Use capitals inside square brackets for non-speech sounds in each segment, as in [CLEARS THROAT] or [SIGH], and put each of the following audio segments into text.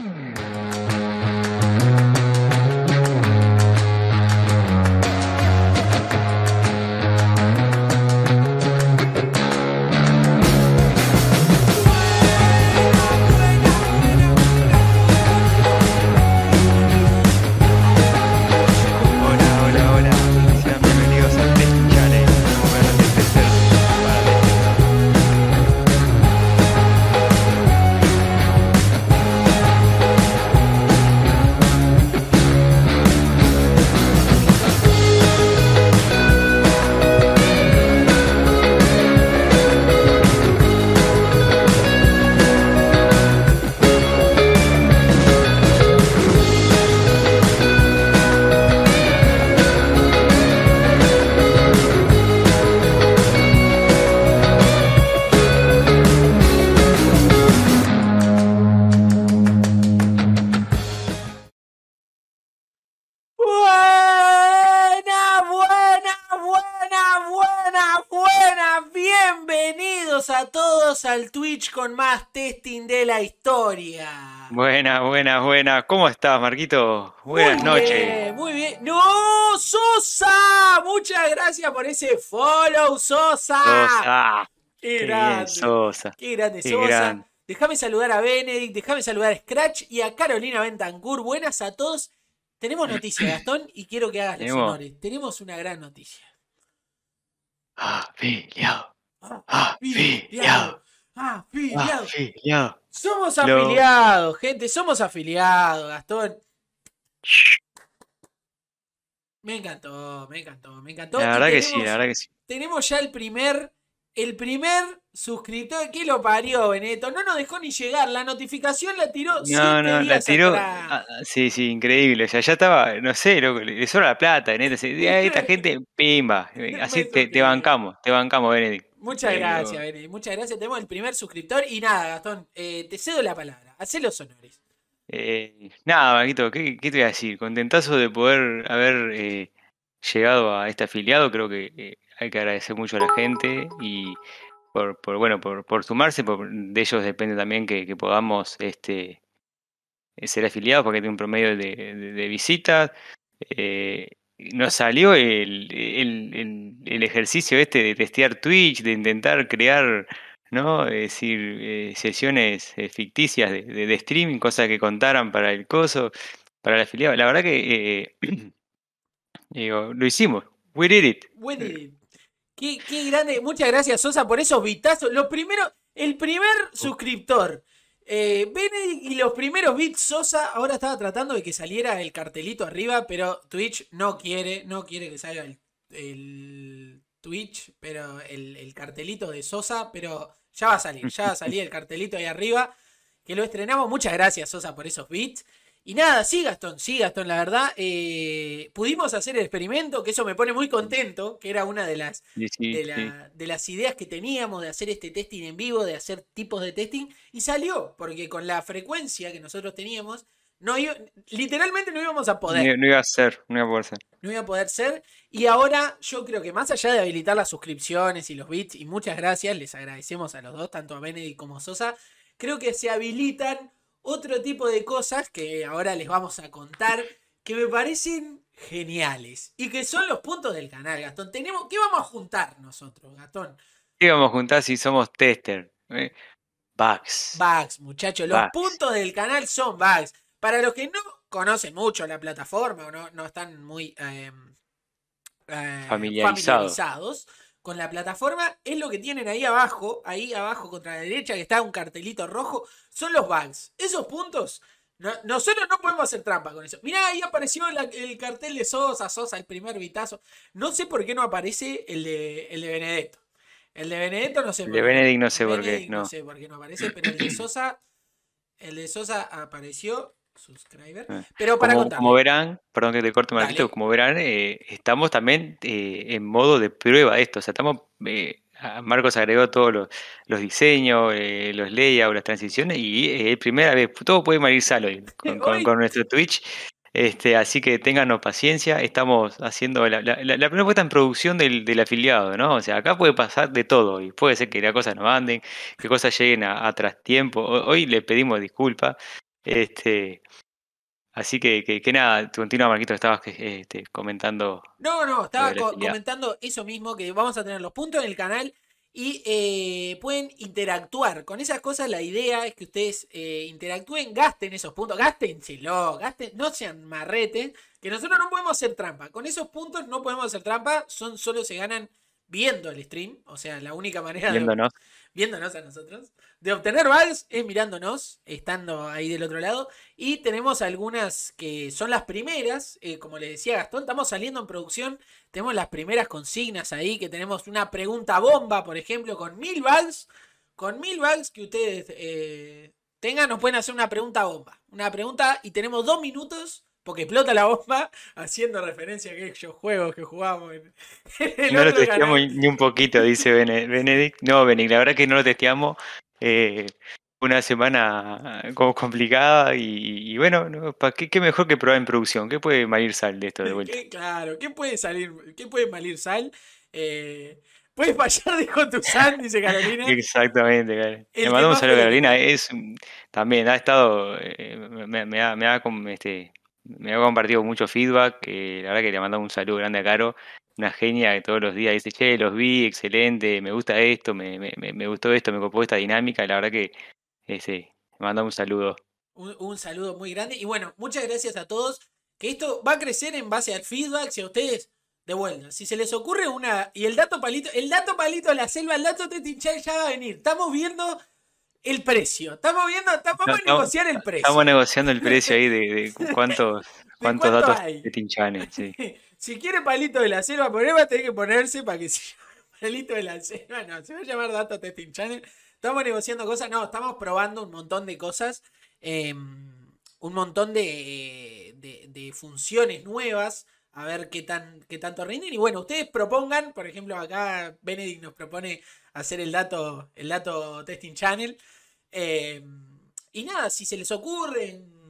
Mm-hmm. ¿Cómo estás, Marquito? Buenas Muy noches. bien, muy bien. ¡No! ¡Sosa! Muchas gracias por ese follow, Sosa. Sosa. Qué Qué bien, grande. Sosa. Qué grande, Qué Sosa. grande. Déjame saludar a Benedict, déjame saludar a Scratch y a Carolina Bentancur. Buenas a todos. Tenemos noticias, [CLEARS THROAT] Gastón, y quiero que hagas los honores. Tenemos una gran noticia. Afiliado. Ah, Afiliado. Afiliado. Afiliado. Somos afiliados, gente. Somos afiliados, Gastón. Me encantó, me encantó, me encantó. La verdad que sí, la verdad que sí. Tenemos ya el primer, el primer suscriptor. ¿Qué lo parió, Beneto? No nos dejó ni llegar. La notificación la tiró No, siete no, la tiró. ah, Sí, sí, increíble. O sea, ya estaba, no sé, loco, le sobra la plata, ah, Esta gente, pimba. Así te, bancamos, te bancamos, Benedict. Muchas Pero- gracias, Benedict. Muchas gracias. Tenemos el primer suscriptor. Y nada, Gastón, eh, te cedo la palabra. Hacé los honores. Eh, nada, Marquito, ¿qué, qué te voy a decir? Contentazo de poder haber eh, llegado a este afiliado. Creo que eh, hay que agradecer mucho a la gente y por, por bueno, por, por sumarse. por- de ellos depende también que, que podamos este, ser afiliados porque tiene un promedio de, de- de visitas. Eh, nos salió el, el- el- el ejercicio este de testear Twitch, de intentar crear, ¿no? Es decir, eh, sesiones eh, ficticias de, streaming, cosas que contaran para el coso, para el afiliado. La verdad que eh, [CLEARS THROAT] digo, lo hicimos. We did it. Bueno, qué, qué grande. Muchas gracias, Sosa, por esos vitazos. Lo primero, el primer suscriptor. Eh, Benedict y los primeros bits Sosa. Ahora estaba tratando de que saliera el cartelito arriba, pero Twitch no quiere, no quiere que salga el, el Twitch, pero el, el cartelito de Sosa, pero ya va a salir, ya va a salir el cartelito ahí arriba. Que lo estrenamos. Muchas gracias, Sosa, por esos bits. Y nada, sí, Gastón, sí, Gastón, la verdad, eh, pudimos hacer el experimento, que eso me pone muy contento, que era una de las, Sí, sí, de, sí. la- de las ideas que teníamos de hacer este testing en vivo, de hacer tipos de testing, y salió, porque con la frecuencia que nosotros teníamos, no literalmente no íbamos a poder, No, no iba a ser, no iba a poder ser. no iba a poder ser, y ahora yo creo que más allá de habilitar las suscripciones y los bits, y muchas gracias, les agradecemos a los dos, tanto a Benedict como a Sosa, creo que se habilitan otro tipo de cosas que ahora les vamos a contar, que me parecen geniales, y que son los puntos del canal, Gastón. Tenemos, ¿Qué vamos a juntar nosotros, Gastón? ¿Qué vamos a juntar si somos tester? Eh, bugs. Bugs, muchachos. Los Bugs. puntos del canal son bugs. Para los que no conocen mucho la plataforma o no, no están muy eh, eh, Familiarizados. familiarizados con la plataforma, es lo que tienen ahí abajo, ahí abajo contra la derecha, que está un cartelito rojo, son los bugs. Esos puntos, no- nosotros no podemos hacer trampa con eso. Mirá, ahí apareció la- el cartel de Sosa, Sosa, el primer vitazo. No sé por qué no aparece el de, el de Benedetto. El de Benedetto no sé El por de qué. Benedict no sé por qué, Benedict no. sé por qué no aparece, pero el de Sosa, el de Sosa apareció, subscriber. Eh, Pero para Como, contar. como verán, perdón que te corte Marquito, como verán, eh, estamos también eh, en modo de prueba de esto. O sea, estamos. eh, Marcos agregó todos los, los diseños, los layouts, las transiciones, y es primera vez, todo puede malir salo hoy [LAUGHS] con, con- nuestro Twitch. Este, así que téngannos paciencia, estamos haciendo la, la, la- la primera puesta en producción del, del afiliado, ¿no? O sea, acá puede pasar de todo, y puede ser que las cosas no anden, que cosas lleguen a, a trastiempo. Ho- Hoy le pedimos disculpas, Este, así que, que, nada, continúa Marquito, estabas este, comentando. No, no, estaba comentando eso mismo, que vamos a tener los puntos en el canal y eh, pueden interactuar con esas cosas. La idea es que ustedes eh, interactúen, gasten esos puntos, gástenselo, gasten, no sean marrete, que nosotros no podemos hacer trampa. Con esos puntos no podemos hacer trampa, son solo se ganan viendo el stream, o sea, la única manera viéndonos. de viéndonos a nosotros, de obtener bugs es mirándonos, estando ahí del otro lado, y tenemos algunas que son las primeras, eh, como le decía Gastón, estamos saliendo en producción, tenemos las primeras consignas ahí, que tenemos una pregunta bomba, por ejemplo, con mil bugs, con mil bugs que ustedes eh, tengan, nos pueden hacer una pregunta bomba, una pregunta y tenemos dos minutos porque explota la bomba haciendo referencia a aquellos juegos que jugamos en, [LAUGHS] No lo testeamos ni un poquito, dice Benedict. No, Benedict, la verdad que no lo testeamos. Eh, una semana como complicada y, bueno, ¿qué, mejor que probar en producción? ¿Qué puede malir sal de esto de [LAUGHS] vuelta? claro, ¿qué puede salir? ¿Qué puede malir sal? Eh, Puedes fallar, [LAUGHS] dijo tu sal, dice Carolina. Exactamente, Carolina. Le mandamos un saludo a Carolina. Es, también ha estado, eh, me, me, ha, me ha este, me ha compartido mucho feedback, que la verdad que le mando un saludo grande a Caro, una genia que todos los días dice, che, los vi, excelente, me gusta esto, me, me, me gustó esto, me copó esta dinámica, la verdad que ese, me manda un saludo. Un, saludo muy grande y bueno, muchas gracias a todos, que esto va a crecer en base al feedback, si a ustedes de vuelta. Si se les ocurre una. Y el dato palito, el dato palito de la selva, el dato de ya va a venir. Estamos viendo el precio. Estamos viendo, estamos a negociar el precio. Estamos negociando el precio ahí de, [LAUGHS] cuántos, cuántos datos de Tinchane. Sí. [LAUGHS] si quiere palito de la selva, por ahí va a tener que ponerse para que se [LAUGHS] palito de la selva. No, se va a llamar datos de Tinchane. Estamos negociando cosas. No, estamos probando un montón de cosas. Em, un montón de, de, funciones nuevas. A ver qué, tan, qué tanto rinden. Y bueno, ustedes propongan, por ejemplo, acá Benedict nos propone hacer el dato, el dato testing channel. Eh, y nada, si se les ocurren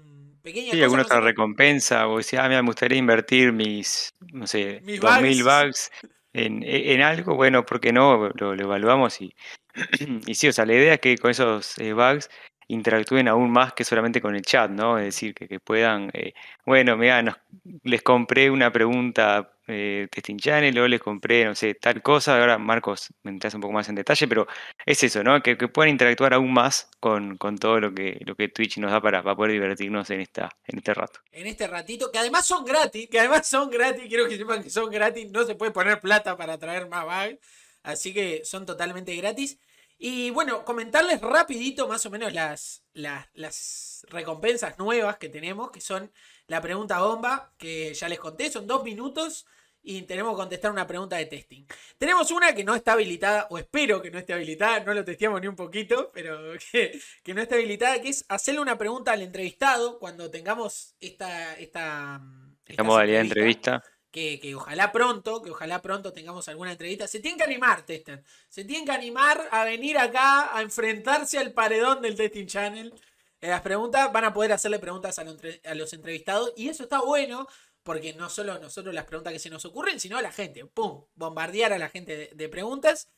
pequeñas sí, alguna otra recompensa, o decir, ah, me gustaría invertir mis, no sé, [LAUGHS] dos mil bucks en, en, algo, bueno, ¿por qué no? Lo, evaluamos y, [CLEARS THROAT] y sí, o sea, la idea es que con esos eh, bugs interactúen aún más que solamente con el chat, ¿no? Es decir, que, puedan, eh, bueno, mira, les compré una pregunta eh, Testing Channel o les compré, no sé, tal cosa. Ahora Marcos me entras un poco más en detalle, pero es eso, ¿no? Que, puedan interactuar aún más con, con, todo lo que, lo que Twitch nos da para, para, poder divertirnos en, esta, en este rato. En este ratito, que además son gratis, que además son gratis, quiero que sepan que son gratis, no se puede poner plata para traer más bugs, así que son totalmente gratis. Y bueno, comentarles rapidito más o menos las, las, recompensas nuevas que tenemos, que son la pregunta bomba, que ya les conté, son dos minutos y tenemos que contestar una pregunta de testing. Tenemos una que no está habilitada, o espero que no esté habilitada, no lo testeamos ni un poquito, pero [LAUGHS] que, que no está habilitada, que es hacerle una pregunta al entrevistado cuando tengamos esta, esta, esta modalidad de entrevista que, ojalá pronto, que ojalá pronto tengamos alguna entrevista. Se tienen que animar, Tester. Se tienen que animar a venir acá a enfrentarse al paredón del Testing Channel. las preguntas van a poder hacerle preguntas a, los entrevistados y eso está bueno porque no solo nosotros las preguntas que se nos ocurren, sino a la gente. ¡Pum! Bombardear a la gente de, preguntas.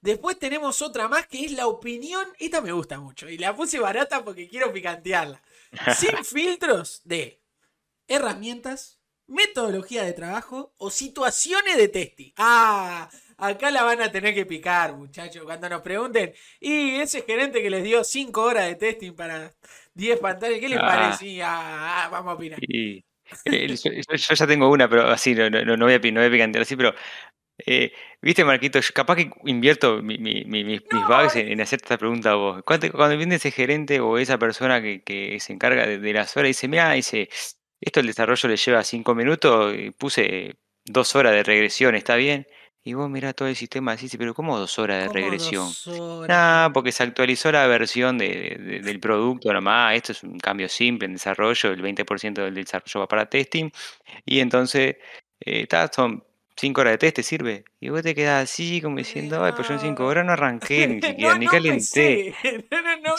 Después tenemos otra más que es la opinión. Esta me gusta mucho y la puse barata porque quiero picantearla. [LAUGHS] Sin filtros de herramientas, metodología de trabajo o situaciones de testing. Ah, acá la van a tener que picar, muchachos, cuando nos pregunten, y ese gerente que les dio 5 horas de testing para 10 pantallas, ¿qué les ah. parecía? Ah, vamos a opinar. Eh, yo, ya tengo una, pero así, no, no, no voy, a, no voy a picantear así, pero eh, Viste, Marquito, capaz que invierto mis bugs en, hacer esta pregunta a vos. Cuando, cuando viene ese gerente o esa persona que, se encarga de, de las horas, dice, mira, dice, esto el desarrollo le lleva cinco minutos y puse dos horas de regresión, ¿está bien? Y vos mirá todo el sistema decís, pero ¿cómo dos horas de regresión? Ah, porque se actualizó la versión de, del producto nomás. Esto es un cambio simple en desarrollo, el 20% del desarrollo va para testing. Y entonces, eh, son cinco horas de test, ¿te sirve? Y vos te quedás así, como diciendo, ay, pues yo en cinco horas no arranqué ni [LAUGHS] siquiera, ni calenté. [LAUGHS]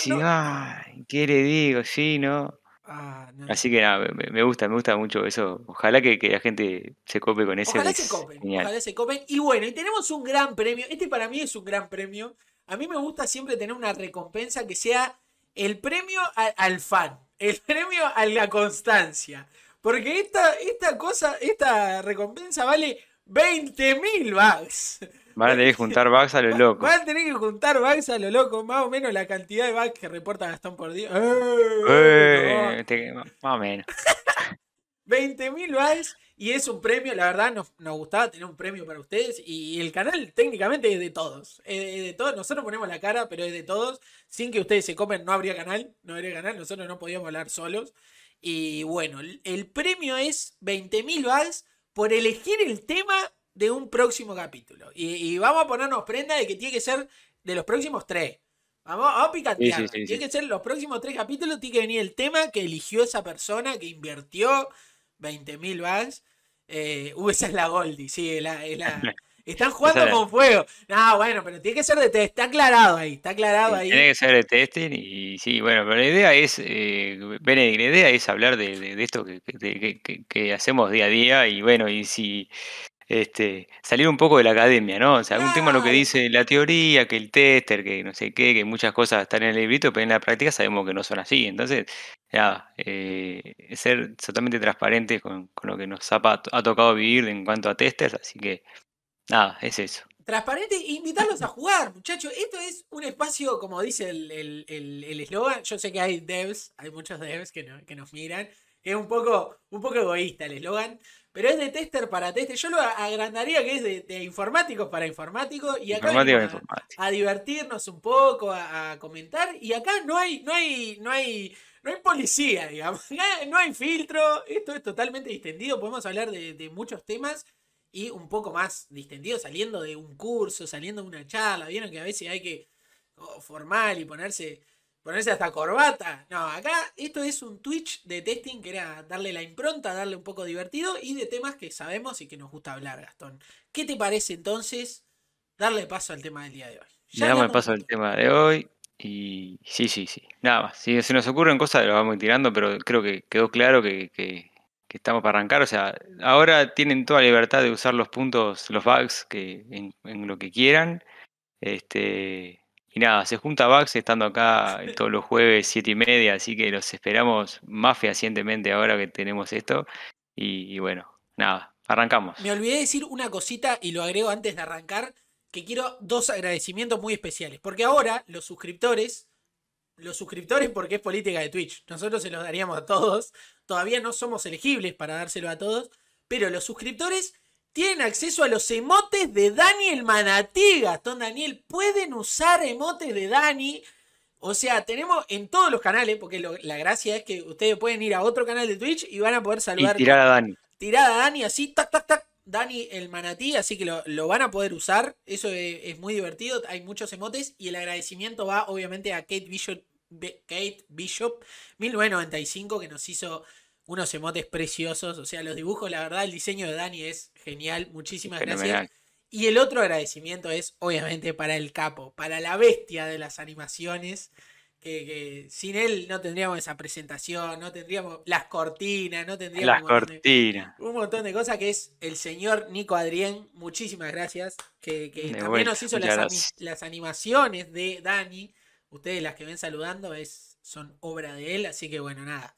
No, ay, ¿qué le digo? Sí, ¿no? Ah, Así que nada, me, gusta, me gusta mucho eso. Ojalá que, la gente se cope con ese. Ojalá se copen, ojalá se copen. Y bueno, y tenemos un gran premio. Este para mí es un gran premio. A mí me gusta siempre tener una recompensa que sea el premio al fan. el [LAUGHS] premio a la constancia. Porque esta, esta cosa, esta recompensa vale 20 mil bucks. Van a tener que juntar bugs a lo [LAUGHS] loco. Van a tener que juntar bugs a lo loco, más o menos la cantidad de bugs que reporta Gastón por día. Eh, te- más o menos. [LAUGHS] 20.000 bugs y es un premio, la verdad nos, nos gustaba tener un premio para ustedes y el canal técnicamente es de todos, es de, todos, nosotros ponemos la cara, pero es de todos, sin que ustedes se comen no habría canal, no habría canal, nosotros no podíamos hablar solos y bueno, el, el premio es 20.000 bugs por elegir el tema de un próximo capítulo y, y vamos a ponernos prenda de que tiene que ser de los próximos tres. Vamos, vamos a picantear. Sí, sí, sí, tiene que ser los próximos tres capítulos, tiene que venir el tema que eligió esa persona, que invirtió 20.000 bucks. Eh, uh, esa es la Goldie, sí, es la, es la- [LAUGHS] están jugando con fuego. No, bueno, pero tiene que ser de test, está aclarado ahí, está aclarado ahí. Tiene que ser de testing y sí, bueno, pero la idea es, eh, Benedict, la idea es hablar de, de- de esto que- que hacemos día a día y bueno, y si este, salir un poco de la academia, ¿no? O sea, un tema lo que dice la teoría, que el tester, que no sé qué, que muchas cosas están en el librito, pero en la práctica sabemos que no son así. Entonces, nada, eh, ser totalmente transparentes con, con lo que nos ha, ha tocado vivir en cuanto a testers, así que nada, es eso. Transparente e invitarlos a jugar, muchachos. Esto es un espacio, como dice el el- el- el eslogan. Yo sé que hay devs, hay muchos devs que, no- que nos miran. Es un poco, un poco egoísta el eslogan, pero es de tester para tester. Yo lo agrandaría que es de, de informáticos para informáticos. Y acá a- a divertirnos un poco, a, a comentar. Y acá no hay, no hay, no hay, no hay policía, digamos. [LAUGHS] Acá No hay filtro. Esto es totalmente distendido. Podemos hablar de, de muchos temas y un poco más distendido, saliendo de un curso, saliendo de una charla. Vieron que a veces hay que oh, formal y ponerse. Ponerse hasta corbata. No, acá esto es un Twitch de testing que era darle la impronta, darle un poco divertido y de temas que sabemos y que nos gusta hablar, Gastón. ¿Qué te parece entonces darle paso al tema del día de hoy? Le damos paso al tema de hoy y sí, sí, sí. Nada más. Si se nos ocurren cosas, lo vamos tirando, pero creo que quedó claro que, que- que estamos para arrancar. O sea, ahora tienen toda la libertad de usar los puntos, los bugs que, en, en lo que quieran. Este, y nada, se junta bugs estando acá todos los jueves, siete y media, así que los esperamos más fehacientemente ahora que tenemos esto. Y, y bueno, nada, arrancamos. Me olvidé decir una cosita y lo agrego antes de arrancar, que quiero dos agradecimientos muy especiales. Porque ahora los suscriptores, los suscriptores porque es política de Twitch, nosotros se los daríamos a todos, todavía no somos elegibles para dárselo a todos, pero los suscriptores tienen acceso a los emotes de Dani el Manatí, Gastón Daniel, pueden usar emotes de Dani. O sea, tenemos en todos los canales, porque lo- la gracia es que ustedes pueden ir a otro canal de Twitch y van a poder Y saludar tirar a Dani. tirada a Dani así, tac, tac, tac. Dani el manatí, así que lo, lo van a poder usar. Eso es, es muy divertido. Hay muchos emotes. Y el agradecimiento va obviamente a Kate Bishop, Kate Bishop 1995, que nos hizo unos emotes preciosos. O sea, los dibujos, la verdad, el diseño de Dani es genial. Muchísimas Fenomenal. gracias. Y el otro agradecimiento es, obviamente, para el capo, para la bestia de las animaciones. Que, que sin él no tendríamos esa presentación, no tendríamos las cortinas, no tendríamos Las un montón de- cortinas. un montón de cosas que es el señor Nico Adrián. Muchísimas gracias. Que, que también vuelta, nos hizo las, las animaciones de Dani. Ustedes las que ven saludando es, son obra de él. Así que bueno, nada.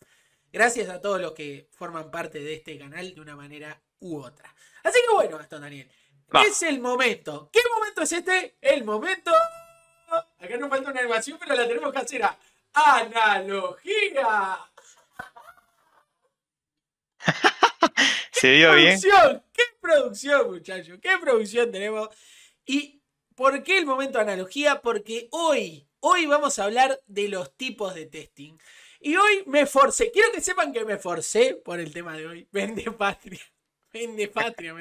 Gracias a todos los que forman parte de este canal de una manera u otra. Así que bueno, Gastón Daniel. Va. Es el momento. ¿Qué momento es este? El momento. Acá nos falta una animación, pero la tenemos que hacer a analogía. [LAUGHS] ¿Se vio bien? producción! ¡Qué producción, muchachos! ¡Qué producción tenemos! ¿Y por qué el momento de analogía? Porque hoy, hoy vamos a hablar de los tipos de testing. Y hoy me forcé, quiero que sepan que me forcé por el tema de hoy. [LAUGHS] Vende patria. Vende patria.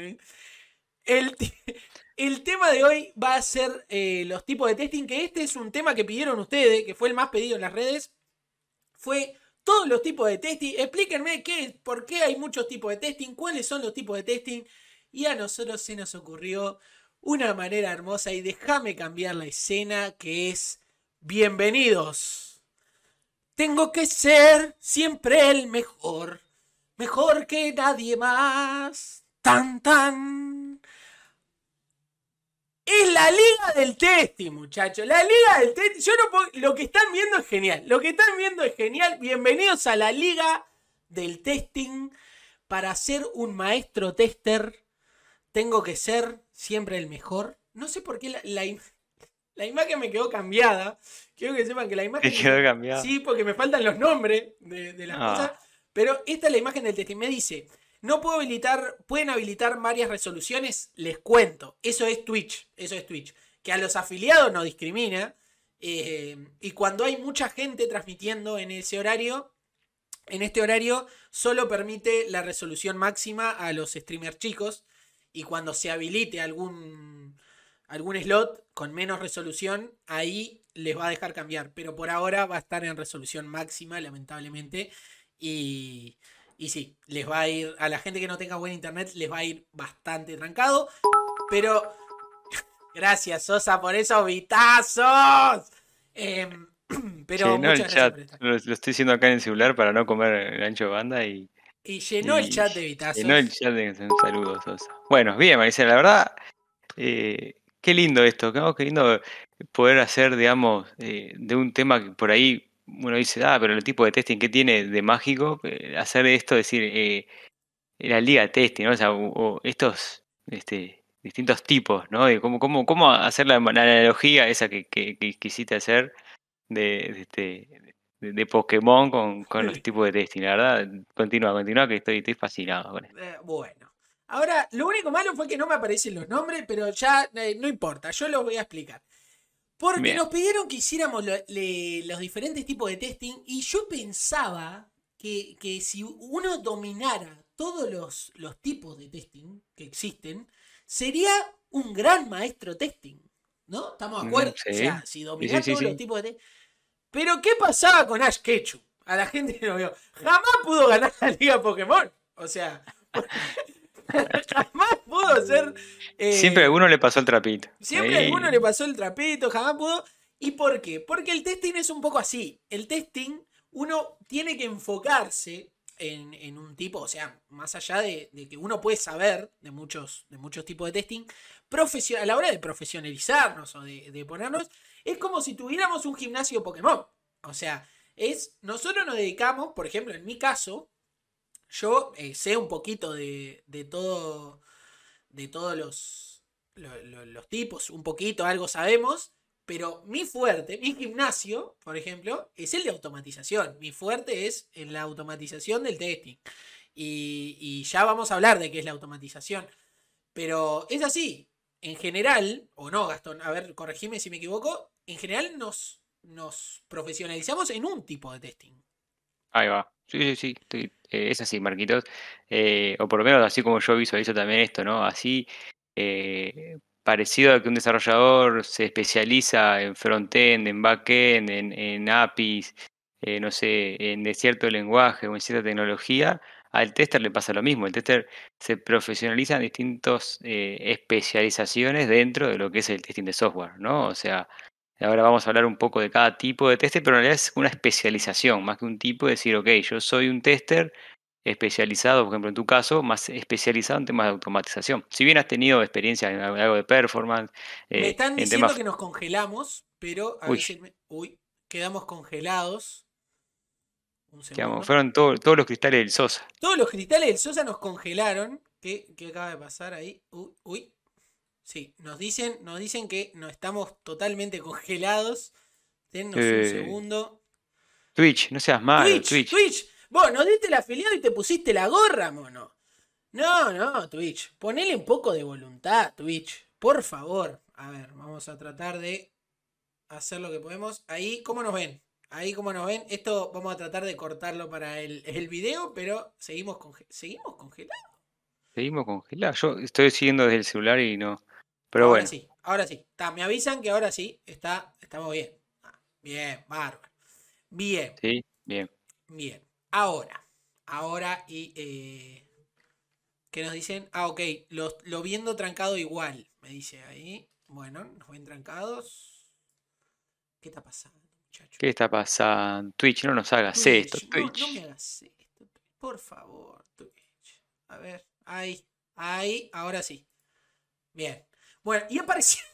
El, el tema de hoy va a ser eh, los tipos de testing, que este es un tema que pidieron ustedes, que fue el más pedido en las redes. Fue todos los tipos de testing. Explíquenme qué, por qué hay muchos tipos de testing, cuáles son los tipos de testing. Y a nosotros se nos ocurrió una manera hermosa y déjame cambiar la escena que es bienvenidos. Tengo que ser siempre el mejor, mejor que nadie más. Tan tan. Es la liga del testing, muchachos. La liga del testing. Yo no puedo... Lo que están viendo es genial. Lo que están viendo es genial. Bienvenidos a la liga del testing. Para ser un maestro tester, tengo que ser siempre el mejor. No sé por qué la, imagen me quedó cambiada. Quiero que sepan que la imagen. Me quedó cambiada. Sí, porque me faltan los nombres de, las ah. cosas. Pero esta es la imagen del testing. Me dice. No puedo habilitar, pueden habilitar varias resoluciones, les cuento. Eso es Twitch, eso es Twitch. Que a los afiliados no discrimina. Eh, y cuando hay mucha gente transmitiendo en ese horario, en este horario solo permite la resolución máxima a los streamers chicos. Y cuando se habilite algún, algún slot con menos resolución, ahí les va a dejar cambiar. Pero por ahora va a estar en resolución máxima, lamentablemente. Y, y sí, les va a ir, a la gente que no tenga buen internet, les va a ir bastante trancado. Pero, [LAUGHS] gracias Sosa por esos vitazos. Em, [CLEARS THROAT] pero llenó el chat. Lo, estoy diciendo acá en el celular para no comer el ancho de banda y. Y llenó el chat de vitazos. Llenó el chat de un saludo, Sosa. Bueno, bien, Maricela, la verdad, eh, qué lindo esto, qué lindo poder hacer, digamos, eh, de un tema que por ahí uno dice, ah, pero el tipo de testing que tiene de mágico, eh, hacer esto, decir, eh, la liga de testing, ¿no? O sea, o, estos este, distintos tipos, ¿no? Cómo, cómo, cómo hacer la, analogía esa que, que, quisiste hacer de, este, de, Pokémon con, con los tipos de testing, la verdad, continúa, continúa, que estoy, estoy fascinado con esto. Eh, bueno. Ahora, lo único malo fue que no me aparecen los nombres, pero ya no importa, yo lo voy a explicar. Porque nos pidieron que hiciéramos los diferentes tipos de testing y yo pensaba que, si uno dominara todos los, los, tipos de testing que existen, sería un gran maestro testing. ¿No? ¿Estamos de acuerdo? O sea, si dominara todos los tipos de testing. Pero ¿qué pasaba con Ash Ketchum? A la gente [LAUGHS] no vio. Jamás pudo ganar la Liga Pokémon. O sea, [LAUGHS] jamás pudo ser. Eh, siempre a alguno le pasó el trapito. Siempre a alguno le pasó el trapito, jamás pudo. ¿Y por qué? Porque el testing es un poco así. El testing, uno tiene que enfocarse en, un tipo, o sea, más allá de, que uno puede saber de muchos, de muchos tipos de testing, a la hora de profesionalizarnos o de, de ponernos, es como si tuviéramos un gimnasio Pokémon. O sea, es, nosotros nos dedicamos, por ejemplo, en mi caso, yo eh, sé un poquito de, de todo, de todos los, los tipos, un poquito, algo sabemos, pero mi fuerte, mi gimnasio, por ejemplo, es el de automatización. Mi fuerte es en la automatización del testing. Y, y, ya vamos a hablar de qué es la automatización. Pero es así. En general, o no, Gastón, a ver, corregime si me equivoco. En general nos, nos profesionalizamos en un tipo de testing. Ahí va. Sí, sí, sí. Eh, es así, Marquitos. Eh, o por lo menos así como yo visualizo también esto, ¿no? Así, eh, parecido a que un desarrollador se especializa en frontend, en backend, en, en APIs, no sé, en cierto lenguaje o en cierta tecnología, al tester le pasa lo mismo. El tester se profesionaliza en distintas especializaciones dentro de lo que es el testing de software, ¿no? O sea, Ahora vamos a hablar un poco de cada tipo de tester, pero en realidad es una especialización, más que un tipo de decir, ok, yo soy un tester especializado, por ejemplo, en tu caso, más especializado en temas de automatización. Si bien has tenido experiencia en algo de performance. Eh, me están diciendo que nos congelamos, pero a uy. uy, quedamos congelados. fueron todos los cristales del Sosa. Todos los cristales del Sosa nos congelaron. ¿Qué, qué acaba de pasar ahí? Uy, uy, Sí, nos dicen, nos dicen que no estamos totalmente congelados. Denos un eh, segundo. Twitch, no seas malo, Twitch. Twitch, vos nos diste el afiliado y te pusiste la gorra, mono. No, no, Twitch. Ponele un poco de voluntad, Twitch. Por favor. A ver, vamos a tratar de hacer lo que podemos. Ahí, ¿cómo nos ven? Ahí, ¿cómo nos ven? Esto vamos a tratar de cortarlo para el, el video, pero seguimos, seguimos congelados. Seguimos congelados. Yo estoy siguiendo desde el celular y no ahora sí, ahora sí. me avisan que ahora sí, está, estamos bien. Ah, bien, bárbaro. Bien. Sí, bien. Bien. Ahora, ahora y... Eh, ¿Qué nos dicen? Ah, ok, lo, lo viendo trancado igual, me dice ahí. Bueno, nos ven trancados. ¿Qué está pasando, muchachos? ¿Qué está pasando? Twitch, no nos hagas esto, Twitch. No, no me hagas esto, por favor, Twitch. A ver, ahí, ahí, ahora sí. Bien. Bueno, y apareció,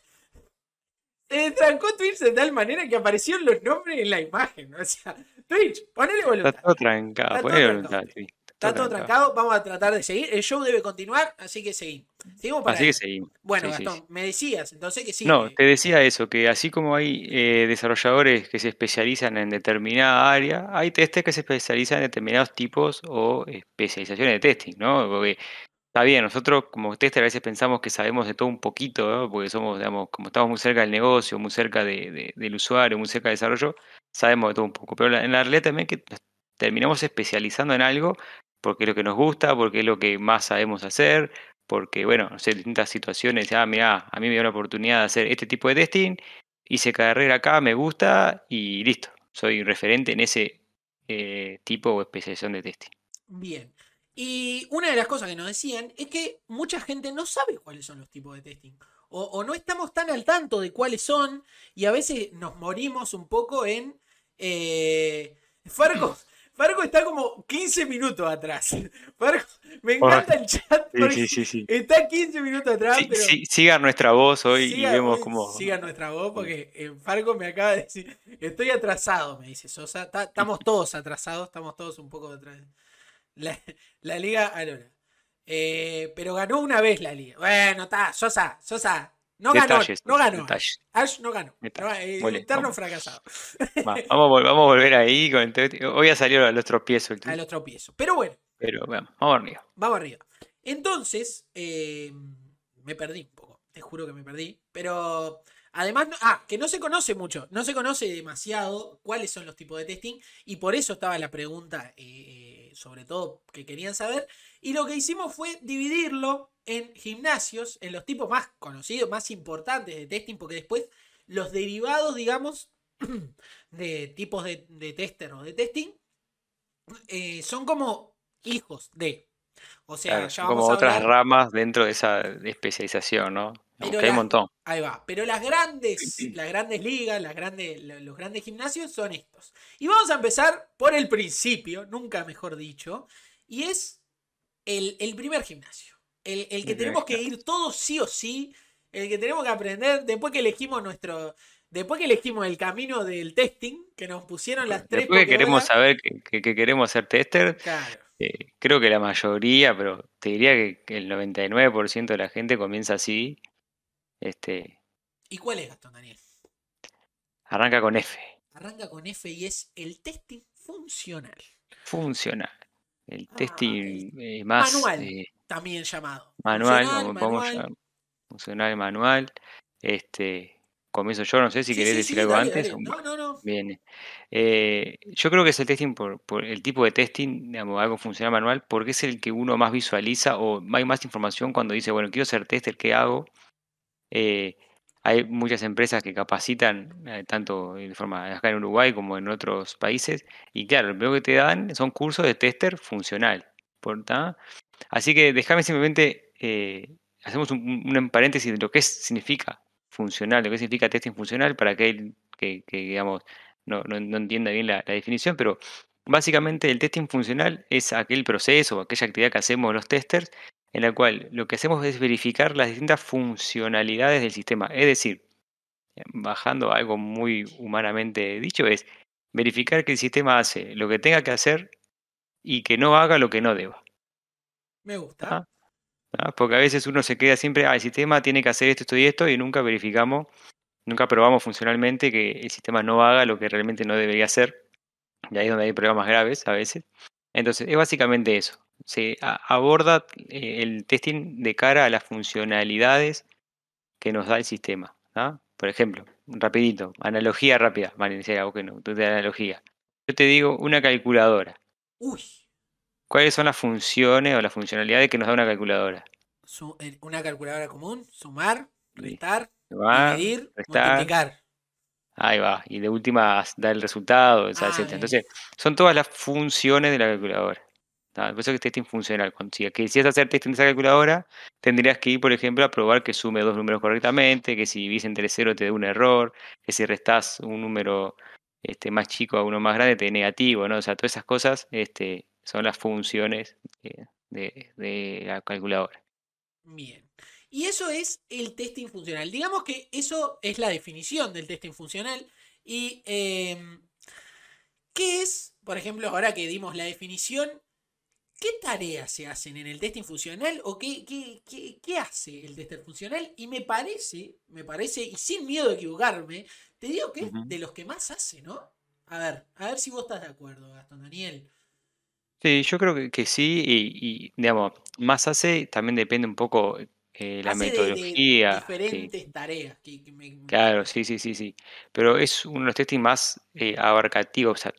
[LAUGHS] te destrancó Twitch de tal manera que aparecieron los nombres en la imagen. O sea, Twitch, ponele voluntad. Está todo trancado, ponele voluntad, Twitch. Está todo trancado, vamos a tratar de seguir. El show debe continuar, así que seguimos. seguimos así que seguimos. Bueno, Gastón, me decías entonces que sí. No, te decía eso, que así como hay eh, desarrolladores que se especializan en determinada área, hay testers que se especializan en determinados tipos o especializaciones de testing, ¿no? Porque está bien, nosotros como tester a veces pensamos que sabemos de todo un poquito, ¿no? porque somos, digamos, como estamos muy cerca del negocio, muy cerca de, del usuario, muy cerca del desarrollo, sabemos de todo un poco. Pero en la realidad también que terminamos especializando en algo porque es lo que nos gusta, porque es lo que más sabemos hacer, porque, bueno, no sé, distintas situaciones, ah, mira, a mí me dio la oportunidad de hacer este tipo de testing, hice carrera acá, me gusta y listo, soy referente en ese eh, tipo o especialización de testing. Bien. Y una de las cosas que nos decían es que mucha gente no sabe cuáles son los tipos de testing. O, no estamos tan al tanto de cuáles son. Y a veces nos morimos un poco en. Eh, Fargo, [LAUGHS] Fargo está como 15 minutos atrás. [LAUGHS] Fargo, me encanta el chat. Sí, sí, sí, está 15 minutos atrás. pero siga nuestra voz hoy y vemos cómo. Siga nuestra voz porque eh, Fargo me acaba de decir: Estoy atrasado, me dice Sosa. estamos [LAUGHS] todos atrasados, estamos todos un poco atrás. La, la liga, Alora. Eh, pero ganó una vez la liga. Bueno, está, Sosa, Sosa, no ganó, no ganó. Ash no ganó. Eh, interno fracasado. [LAUGHS] vamos, vamos, a volver ahí. Con, hoy ha salido a los tropiezos. A los tropiezos. Pero bueno. Pero vamos arriba. Vamos arriba. Entonces, eh, me perdí un poco. Te juro que me perdí. Pero además, ah, que no se conoce mucho. No se conoce demasiado cuáles son los tipos de testing. Y por eso estaba la pregunta, eh, sobre todo, que querían saber. Y lo que hicimos fue dividirlo en gimnasios, en los tipos más conocidos, más importantes de testing, porque después los derivados, digamos, [CLEARS THROAT] de tipos de, tester o de testing, eh, son como hijos de. O sea, ya vamos como otras ramas dentro de esa especialización, ¿no? Hay un montón. Ahí va. Pero las grandes, las grandes ligas, las grandes, los grandes gimnasios son estos. Y vamos a empezar por el principio, nunca mejor dicho, y es el, el primer gimnasio. El, que tenemos que ir todos sí o sí. El que tenemos que aprender después que elegimos nuestro. Después que elegimos el camino del testing, que nos pusieron las tres. Después que queremos saber que, queremos ser tester. Eh, creo que la mayoría, pero te diría que, el 99% de la gente comienza así. Este, ¿Y cuál es, Gastón Daniel? Arranca con F. Arranca con F y es el testing funcional. Funcional. El ah, testing eh, más. Manual. Eh, también llamado. Manual, como manual. funcional manual. Este, comienzo yo, no sé si querés decir algo antes. No, no, no. Bien. Eh, yo creo que es el testing por, el tipo de testing, digamos, algo funcional manual, porque es el que uno más visualiza o hay más información cuando dice, bueno, quiero ser tester, ¿qué hago? Eh, hay muchas empresas que capacitan, eh, tanto de forma acá en Uruguay como en otros países, y claro, lo primero que te dan son cursos de tester funcional. Así que déjame simplemente, eh, hacemos un, paréntesis de lo que significa funcional, lo que significa testing funcional para aquel que, digamos, no, no, entienda bien la, definición, pero básicamente el testing funcional es aquel proceso o aquella actividad que hacemos los testers en la cual lo que hacemos es verificar las distintas funcionalidades del sistema. Es decir, bajando algo muy humanamente dicho, es verificar que el sistema hace lo que tenga que hacer y que no haga lo que no deba. Me gusta. ¿Ah? Porque a veces uno se queda siempre, ah, el sistema tiene que hacer esto, esto y esto, y nunca verificamos, nunca probamos funcionalmente que el sistema no haga lo que realmente no debería hacer. Y ahí es donde hay problemas graves a veces. Entonces, es básicamente eso. Se aborda eh, el testing de cara a las funcionalidades que nos da el sistema. Por ejemplo, rapidito, analogía rápida, Valencia, vos que no, tú te analogía. Yo te digo una calculadora. Uy. ¿Cuáles son las funciones o las funcionalidades que nos da una calculadora? Una calculadora común, sumar, restar, dividir, multiplicar. Ahí va, y de última da el resultado, etc. Entonces, son todas las funciones de la calculadora. Por eso que es testing funcional. Si quisieras hacer testing de esa calculadora, tendrías que ir, por ejemplo, a probar que sume dos números correctamente, que si divide entre cero te dé un error, que si restas un número este, más chico a uno más grande te dé negativo, ¿no? O sea, todas esas cosas este, son las funciones de, la calculadora. Bien. Y eso es el testing funcional. Digamos que eso es la definición del testing funcional. Y em, ¿qué es, por ejemplo, ahora que dimos la definición, qué tareas se hacen en el testing funcional o qué, qué, hace el tester funcional? Y me parece, me parece, y sin miedo de equivocarme, te digo que es de los que más hace, ¿no? A ver, a ver si vos estás de acuerdo, Gastón Daniel. Sí, yo creo que, sí, y, digamos, más hace, también depende un poco eh, la metodología. diferentes tareas. Claro, sí, sí, sí, sí. Pero es uno de los testing más eh, abarcativos. O sea,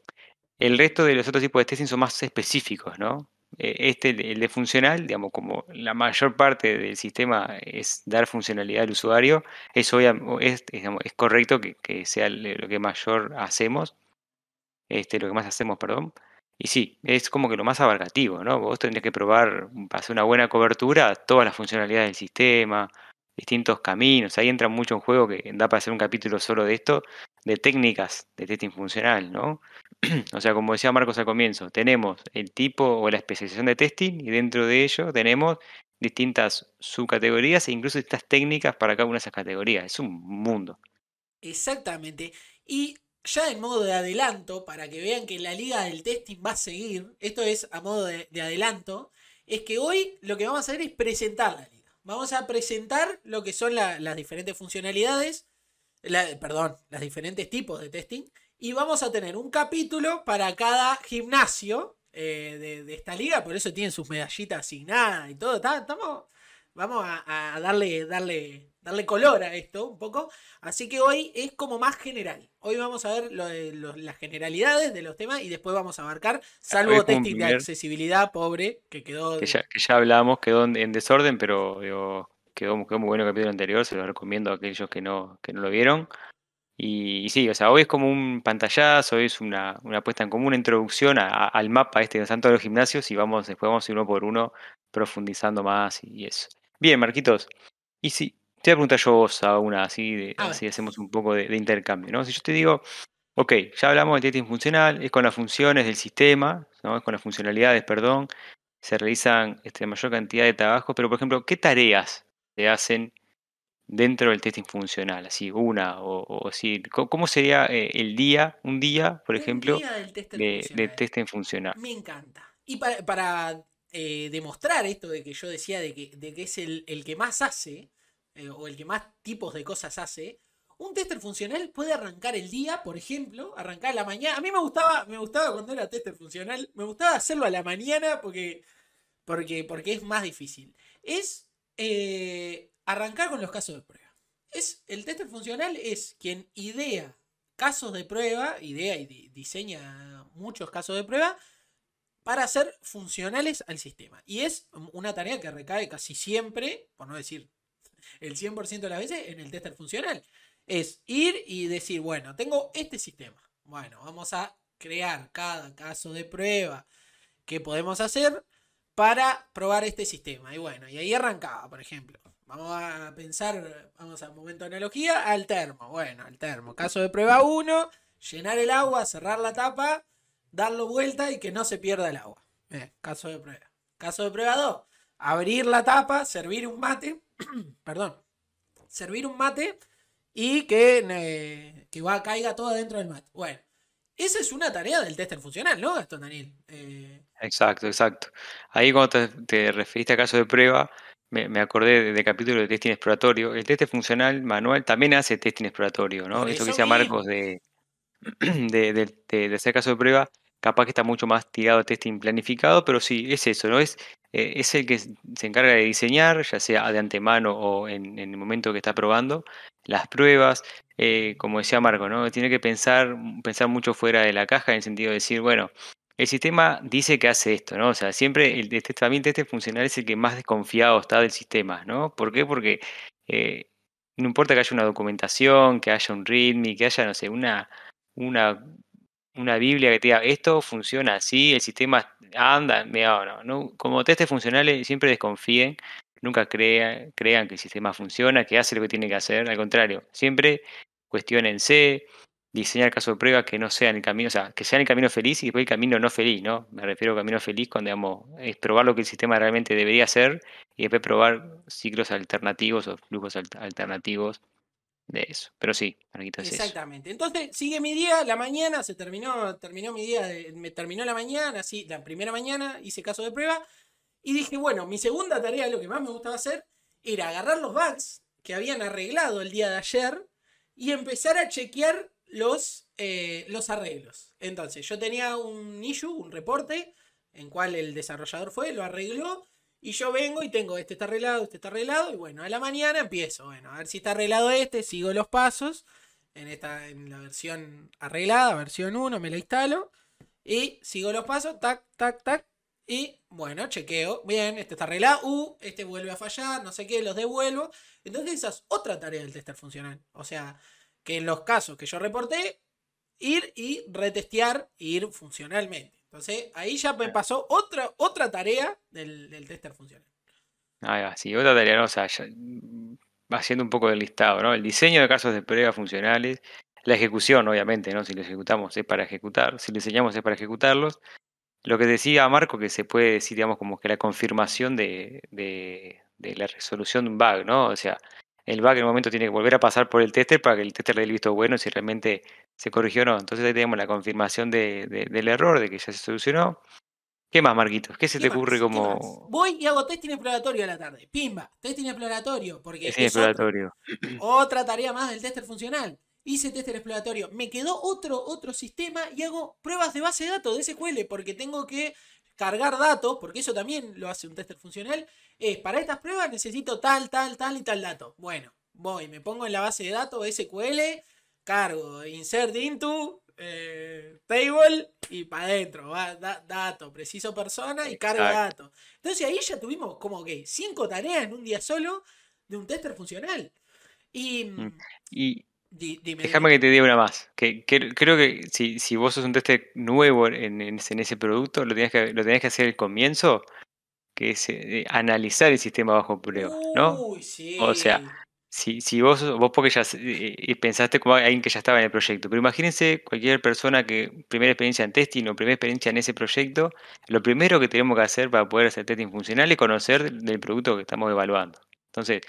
el resto de los otros tipos de testing son más específicos, ¿no? Eh, este, el de funcional, digamos, como la mayor parte del sistema es dar funcionalidad al usuario, es, es, correcto que, que, sea lo que mayor hacemos, este, lo que más hacemos, perdón. Y sí, es como que lo más abarcativo, ¿no? Vos tendrías que probar, para hacer una buena cobertura, todas las funcionalidades del sistema, distintos caminos. Ahí entra mucho en juego que da para hacer un capítulo solo de esto, de técnicas de testing funcional, ¿no? [CLEARS THROAT] o sea, como decía Marcos al comienzo, tenemos el tipo o la especialización de testing y dentro de ello tenemos distintas subcategorías e incluso distintas técnicas para cada una de esas categorías. Es un mundo. Exactamente. Y ya en modo de adelanto, para que vean que la liga del testing va a seguir, esto es a modo de, adelanto, es que hoy lo que vamos a hacer es presentar la liga. Vamos a presentar lo que son las diferentes funcionalidades, perdón, los diferentes tipos de testing, y vamos a tener un capítulo para cada gimnasio eh, de, esta liga, por eso tienen sus medallitas asignadas y todo. Estamos, vamos a, a darle, darle darle color a esto un poco. Así que hoy es como más general. Hoy vamos a ver las generalidades de los temas y después vamos a abarcar, salvo testing de accesibilidad pobre, que quedó... Que ya, que ya hablamos, quedó en, desorden, pero quedó, muy bueno el capítulo anterior, se lo recomiendo a aquellos que no, que no lo vieron. Y, sí, o sea, hoy es como un pantallazo, hoy es una, una puesta en común, una introducción al mapa este de Santo de los gimnasios y vamos, después vamos a ir uno por uno profundizando más y eso. Bien, Marquitos. Y si, te voy a preguntar yo vos a una, así, así hacemos un poco de, intercambio, ¿no? Si yo te digo, ok, ya hablamos del testing funcional, es con las funciones del sistema, ¿no? es con las funcionalidades, perdón, se realizan este, mayor cantidad de trabajo, pero por ejemplo, ¿qué tareas se hacen dentro del testing funcional? Así, una, o, o ¿cómo sería eh, el día, un día, por ejemplo, de, testing funcional? Me encanta. Y para, eh, demostrar esto de que yo decía de que, de que es el, el que más hace, eh, o el que más tipos de cosas hace, un tester funcional puede arrancar el día, por ejemplo, arrancar a la mañana. A mí me gustaba, me gustaba cuando era tester funcional, me gustaba hacerlo a la mañana porque, porque, porque es más difícil. Es eh, arrancar con los casos de prueba. Es, el tester funcional es quien idea casos de prueba, idea y diseña muchos casos de prueba para ser funcionales al sistema. Y es una tarea que recae casi siempre, por no decir el 100% de las veces en el tester funcional. Es ir y decir, bueno, tengo este sistema. Bueno, vamos a crear cada caso de prueba que podemos hacer para probar este sistema. Y bueno, y ahí arrancaba, por ejemplo. Vamos a pensar, vamos a momento de analogía, al termo. Bueno, al termo. Caso de prueba 1, llenar el agua, cerrar la tapa, darlo vuelta y que no se pierda el agua. caso de prueba. Caso de prueba 2, abrir la tapa, servir un mate [CLEARS THROAT] perdón, servir un mate y que, que va, caiga todo dentro del mate. Bueno, esa es una tarea del tester funcional, ¿no, Gastón Daniel? Eh, exacto, exacto. Ahí cuando te, referiste a caso de prueba, me, acordé de, capítulo de testing exploratorio. El test funcional manual también hace testing exploratorio, ¿no? Eso, que decía Marcos [CLEARS THROAT] de, de, de, hacer caso de prueba, capaz que está mucho más tirado a testing planificado, pero sí, es eso, ¿no? Es eh, es el que se encarga de diseñar, ya sea de antemano o en, el momento que está probando, las pruebas. Eh, como decía Marco, ¿no? Tiene que pensar, pensar mucho fuera de la caja en el sentido de decir, bueno, el sistema dice que hace esto, ¿no? O sea, siempre el también este funcional es el que más desconfiado está del sistema, ¿no? ¿Por qué? Porque eh, no importa que haya una documentación, que haya un README, que haya, no sé, una, una una Biblia que te diga esto funciona así, el sistema anda, mira, no, como testes funcionales siempre desconfíen, nunca crean que el sistema funciona, que hace lo que tiene que hacer, al contrario, siempre cuestionense, diseñar casos de prueba que no sean el camino, o sea, que sean el camino feliz y después el camino no feliz, ¿no? Me refiero a camino feliz cuando, digamos, es probar lo que el sistema realmente debería hacer y después probar ciclos alternativos o flujos alternativos de eso. Pero sí, Marquito, es Exactamente. Entonces, sigue mi día, la mañana, se terminó, terminó mi día, me terminó la mañana, sí, la primera mañana hice caso de prueba y dije, bueno, mi segunda tarea, lo que más me gustaba hacer, era agarrar los bugs que habían arreglado el día de ayer y empezar a chequear los, eh, los arreglos. Entonces, yo tenía un issue, un reporte, en cual el desarrollador fue, lo arregló, y yo vengo y tengo, este está arreglado, este está arreglado, y bueno, a la mañana empiezo, bueno, a ver si está arreglado este, sigo los pasos, en, esta, en la versión arreglada, versión 1, me la instalo, y sigo los pasos, tac, tac, tac, y bueno, chequeo, bien, este está arreglado, uh, este vuelve a fallar, no sé qué, los devuelvo. Entonces esa es otra tarea del tester funcional. O sea, que en los casos que yo reporté, ir y retestear, ir funcionalmente. Entonces, ahí ya me pasó otra, otra tarea del, tester funcional. Ah, sí, otra tarea, ¿no? o sea, va haciendo un poco del listado, ¿no? El diseño de casos de prueba funcionales, la ejecución, obviamente, ¿no? Si lo ejecutamos es para ejecutar, si lo diseñamos es para ejecutarlos. Lo que decía Marco, que se puede decir, digamos, como que la confirmación de, de, de la resolución de un bug, ¿no? O sea, el bug en el momento tiene que volver a pasar por el tester para que el tester le dé el visto bueno si realmente se corrigió o no. Entonces ahí tenemos la confirmación de, del error, de que ya se solucionó. ¿Qué más, Marquitos? ¿Qué se te ocurre como...? Voy y hago testing exploratorio a la tarde. Pimba, testing exploratorio. Porque es exploratorio. [CLEARS THROAT] Otra, tarea más del tester funcional. Hice tester exploratorio. Me quedó otro, otro sistema y hago pruebas de base de datos de SQL porque tengo que cargar datos, porque eso también lo hace un tester funcional, es para estas pruebas necesito tal, tal, tal y tal dato. Bueno, voy, me pongo en la base de datos SQL, cargo, insert into, eh, table y para adentro, va, dato, preciso persona y cargo datos. Entonces ahí ya tuvimos como que cinco tareas en un día solo de un tester funcional. Y, mm, y Déjame que te diga una más. Que, creo que si, si, vos sos un tester nuevo en, en, ese producto, lo tenés que, lo tenés que hacer al comienzo, que es eh, analizar el sistema bajo prueba, ¿no? O sea, si, si vos, vos porque ya eh, pensaste como alguien que ya estaba en el proyecto, pero imagínense cualquier persona que primera experiencia en testing o primera experiencia en ese proyecto, lo primero que tenemos que hacer para poder hacer testing funcional es conocer del producto que estamos evaluando. Entonces,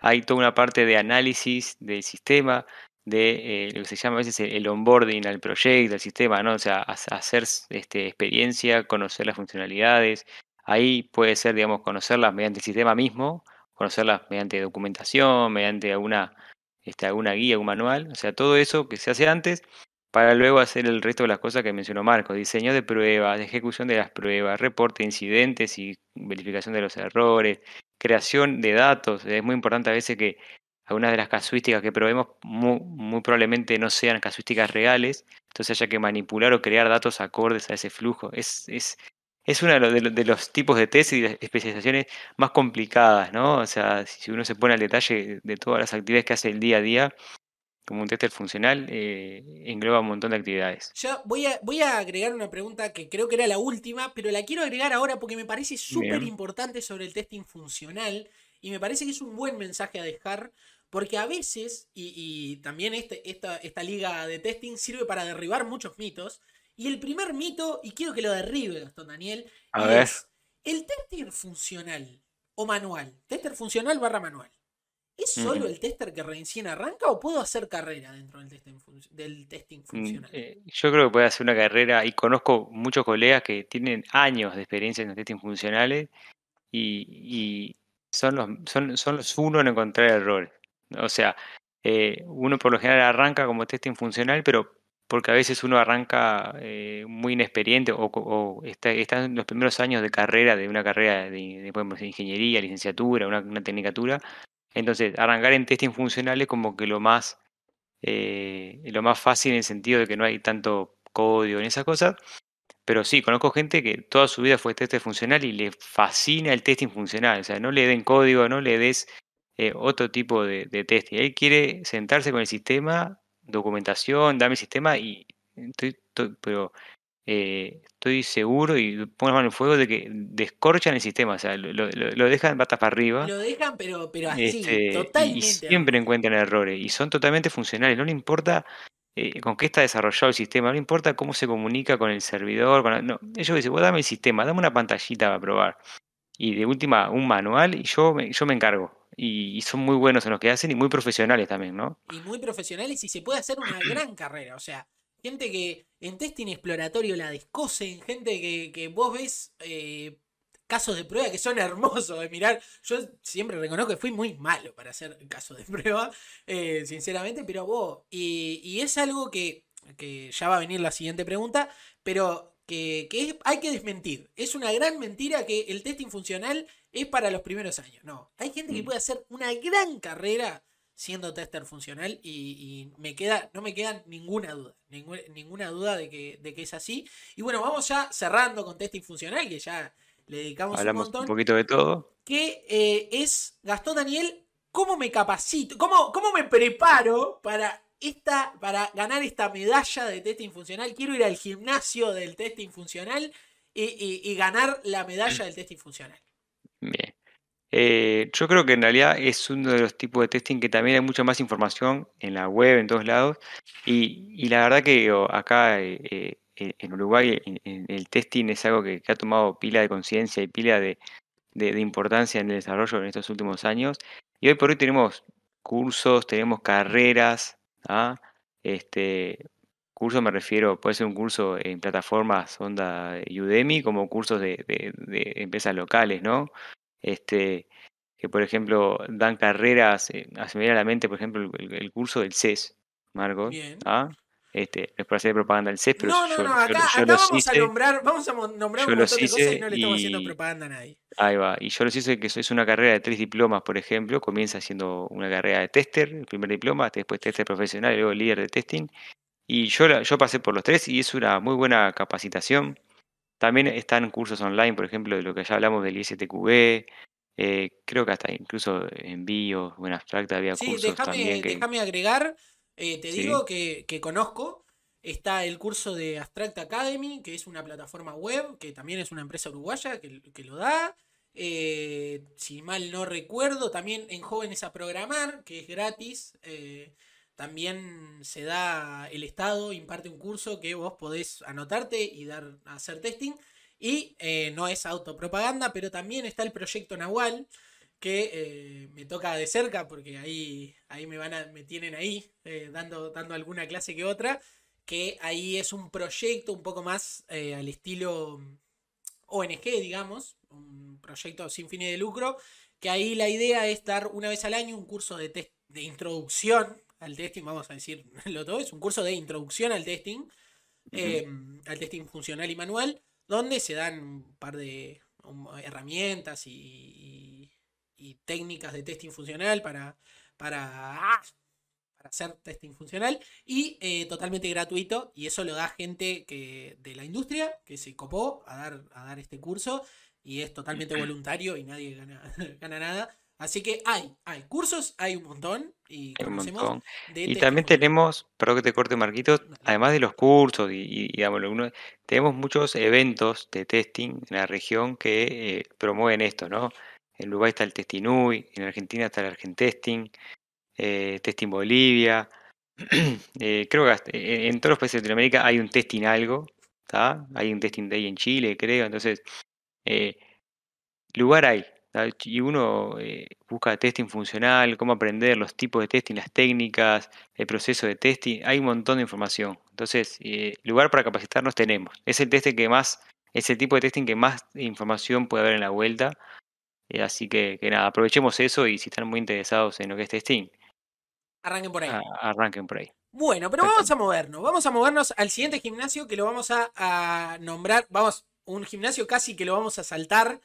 hay toda una parte de análisis del sistema, de eh, lo que se llama a veces el onboarding al proyecto, al sistema, ¿no? O sea, hacer este, experiencia, conocer las funcionalidades. Ahí puede ser, digamos, conocerlas mediante el sistema mismo, conocerlas mediante documentación, mediante alguna, este, alguna guía, un manual. O sea, todo eso que se hace antes para luego hacer el resto de las cosas que mencionó Marco, diseño de pruebas, ejecución de las pruebas, reporte de incidentes y verificación de los errores, creación de datos. Es muy importante a veces que algunas de las casuísticas que probemos muy, probablemente no sean casuísticas reales, entonces haya que manipular o crear datos acordes a ese flujo. Es, es, es uno de los, tipos de test y de especializaciones más complicadas, ¿no? O sea, si uno se pone al detalle de todas las actividades que hace el día a día, como un tester funcional, eh, engloba un montón de actividades. Yo voy a, voy a agregar una pregunta que creo que era la última, pero la quiero agregar ahora porque me parece súper importante sobre el testing funcional y me parece que es un buen mensaje a dejar porque a veces, y, también este, esta, esta liga de testing sirve para derribar muchos mitos. Y el primer mito, y quiero que lo derribe Gastón Daniel, es el tester funcional o manual. Tester funcional barra manual. ¿Es solo el tester que recién arranca o puedo hacer carrera dentro del testing, del testing mm, funcional? Eh, yo creo que puede hacer una carrera y conozco muchos colegas que tienen años de experiencia en testing funcionales y, son, los, son, son los uno en encontrar errores. O sea, eh, uno por lo general arranca como testing funcional, pero porque a veces uno arranca eh, muy inexperiente o, está, en los primeros años de carrera, de una carrera de, de, ingeniería, licenciatura, una, una, tecnicatura. Entonces, arrancar en testing funcional es como que lo más, eh, lo más fácil en el sentido de que no hay tanto código en esas cosas. Pero sí, conozco gente que toda su vida fue tester funcional y le fascina el testing funcional. O sea, no le den código, no le des eh, otro tipo de, test. Y él quiere sentarse con el sistema, documentación, dame el sistema y estoy, pero eh, estoy seguro y pongo mano en el fuego de que descorchan el sistema, o sea, lo, dejan patas para arriba. Lo dejan, pero, pero así, este, totalmente. Y, siempre encuentran errores y son totalmente funcionales, no le importa eh, con qué está desarrollado el sistema, no importa cómo se comunica con el servidor. no, ellos dicen, vos dame el sistema, dame una pantallita para probar. Y de última, un manual y yo, yo me encargo. Y, son muy buenos en lo que hacen y muy profesionales también, ¿no? Y muy profesionales y se puede hacer una gran carrera. O sea, gente que en testing exploratorio la descosen, gente que, que vos ves eh, casos de prueba que son hermosos de mirar. Yo siempre reconozco que fui muy malo para hacer casos de [LAUGHS] prueba, eh, sinceramente, pero vos, y, es algo que, que, ya va a venir la siguiente pregunta, pero que, que hay que desmentir. Es una gran mentira que el testing funcional es para los primeros años. No, hay gente que mm. puede hacer una gran carrera siendo tester funcional y, me queda, no me queda ninguna duda, ninguna, duda de que, de que es así. Y bueno, vamos ya cerrando con testing funcional, que ya le dedicamos Hablamos un montón. Un poquito de todo. Que eh, es, Gastón Daniel, ¿cómo me capacito? ¿Cómo, cómo me preparo para, esta, para ganar esta medalla de testing funcional? Quiero ir al gimnasio del testing funcional y, ganar la medalla del testing funcional. Bien. Eh, yo creo que en realidad es uno de los tipos de testing que también hay mucha más información en la web, en todos lados. Y, la verdad que acá eh, en Uruguay el testing es algo que, ha tomado pila de conciencia y pila de, importancia en el desarrollo en estos últimos años. Y hoy por hoy tenemos cursos, tenemos carreras, ¿ah? este, curso me refiero, puede ser un curso en plataformas onda Udemy como cursos de, empresas locales, ¿no? Este, que por ejemplo dan carreras, eh, me a la mente por ejemplo el, curso del CES, Marcos, ¿ah? Este, es para hacer propaganda del CES, pero no, no, no, acá, vamos a nombrar, vamos a nombrar un montón de cosas y no le estamos haciendo propaganda a nadie. Ahí va, y yo lo hice que es una carrera de tres diplomas, por ejemplo, comienza siendo una carrera de tester, el primer diploma, después tester profesional y luego líder de testing. Y yo, yo pasé por los tres y es una muy buena capacitación. También están cursos online, por ejemplo, de lo que ya hablamos del ISTQB, eh, creo que hasta incluso envíos o en abstracta había cursos también. Que... Déjame agregar eh, te digo que, conozco. Está el curso de Abstract Academy, que es una plataforma web, que también es una empresa uruguaya que, lo da. Eh, si mal no recuerdo, también en Jóvenes a Programar, que es gratis. Eh, también se da el Estado, imparte un curso que vos podés anotarte y dar hacer testing. Y no es autopropaganda, pero también está el proyecto Nahual, que eh, me toca de cerca porque ahí, ahí me, van a, me tienen ahí eh, dando, dando alguna clase que otra, que ahí es un proyecto un poco más eh, al estilo ONG, digamos, un proyecto sin fines de lucro, que ahí la idea es dar una vez al año un curso de, de introducción al testing, vamos a decirlo [LAUGHS] todo, es un curso de introducción al testing, al testing funcional y manual, donde se dan un par de herramientas y y técnicas de testing funcional para, para, para hacer testing funcional y eh, totalmente gratuito y eso lo da gente que, de la industria que se copó a dar, a dar este curso y es totalmente [CLEARS THROAT] voluntario y nadie gana, [LAUGHS] gana nada. Así que hay, hay cursos, hay un montón y conocemos y también tenemos, perdón que te corte Marquitos, además de los cursos y, digamos, tenemos muchos eventos de testing en la región que eh, promueven esto, ¿no? En Uruguay está el Testinui, en Argentina está el Argentesting, eh, Testing Bolivia. [CLEARS THROAT] Eh, creo que eh, en todos los países de Latinoamérica hay un testing algo, ¿está? Hay un testing day en Chile, creo. Entonces, eh, lugar hay. Y uno busca testing funcional, cómo aprender los tipos de testing, las técnicas, el proceso de testing. Hay un montón de información. Entonces, lugar para capacitarnos tenemos. Es el testing que más, es el tipo de testing que más información puede haber en la vuelta eh, así que, nada, aprovechemos eso y si están muy interesados en lo que es testing, arranquen por ahí. arranquen por ahí. Bueno, pero vamos a movernos. Vamos a movernos al siguiente gimnasio que lo vamos a, nombrar. Vamos, un gimnasio casi que lo vamos a saltar.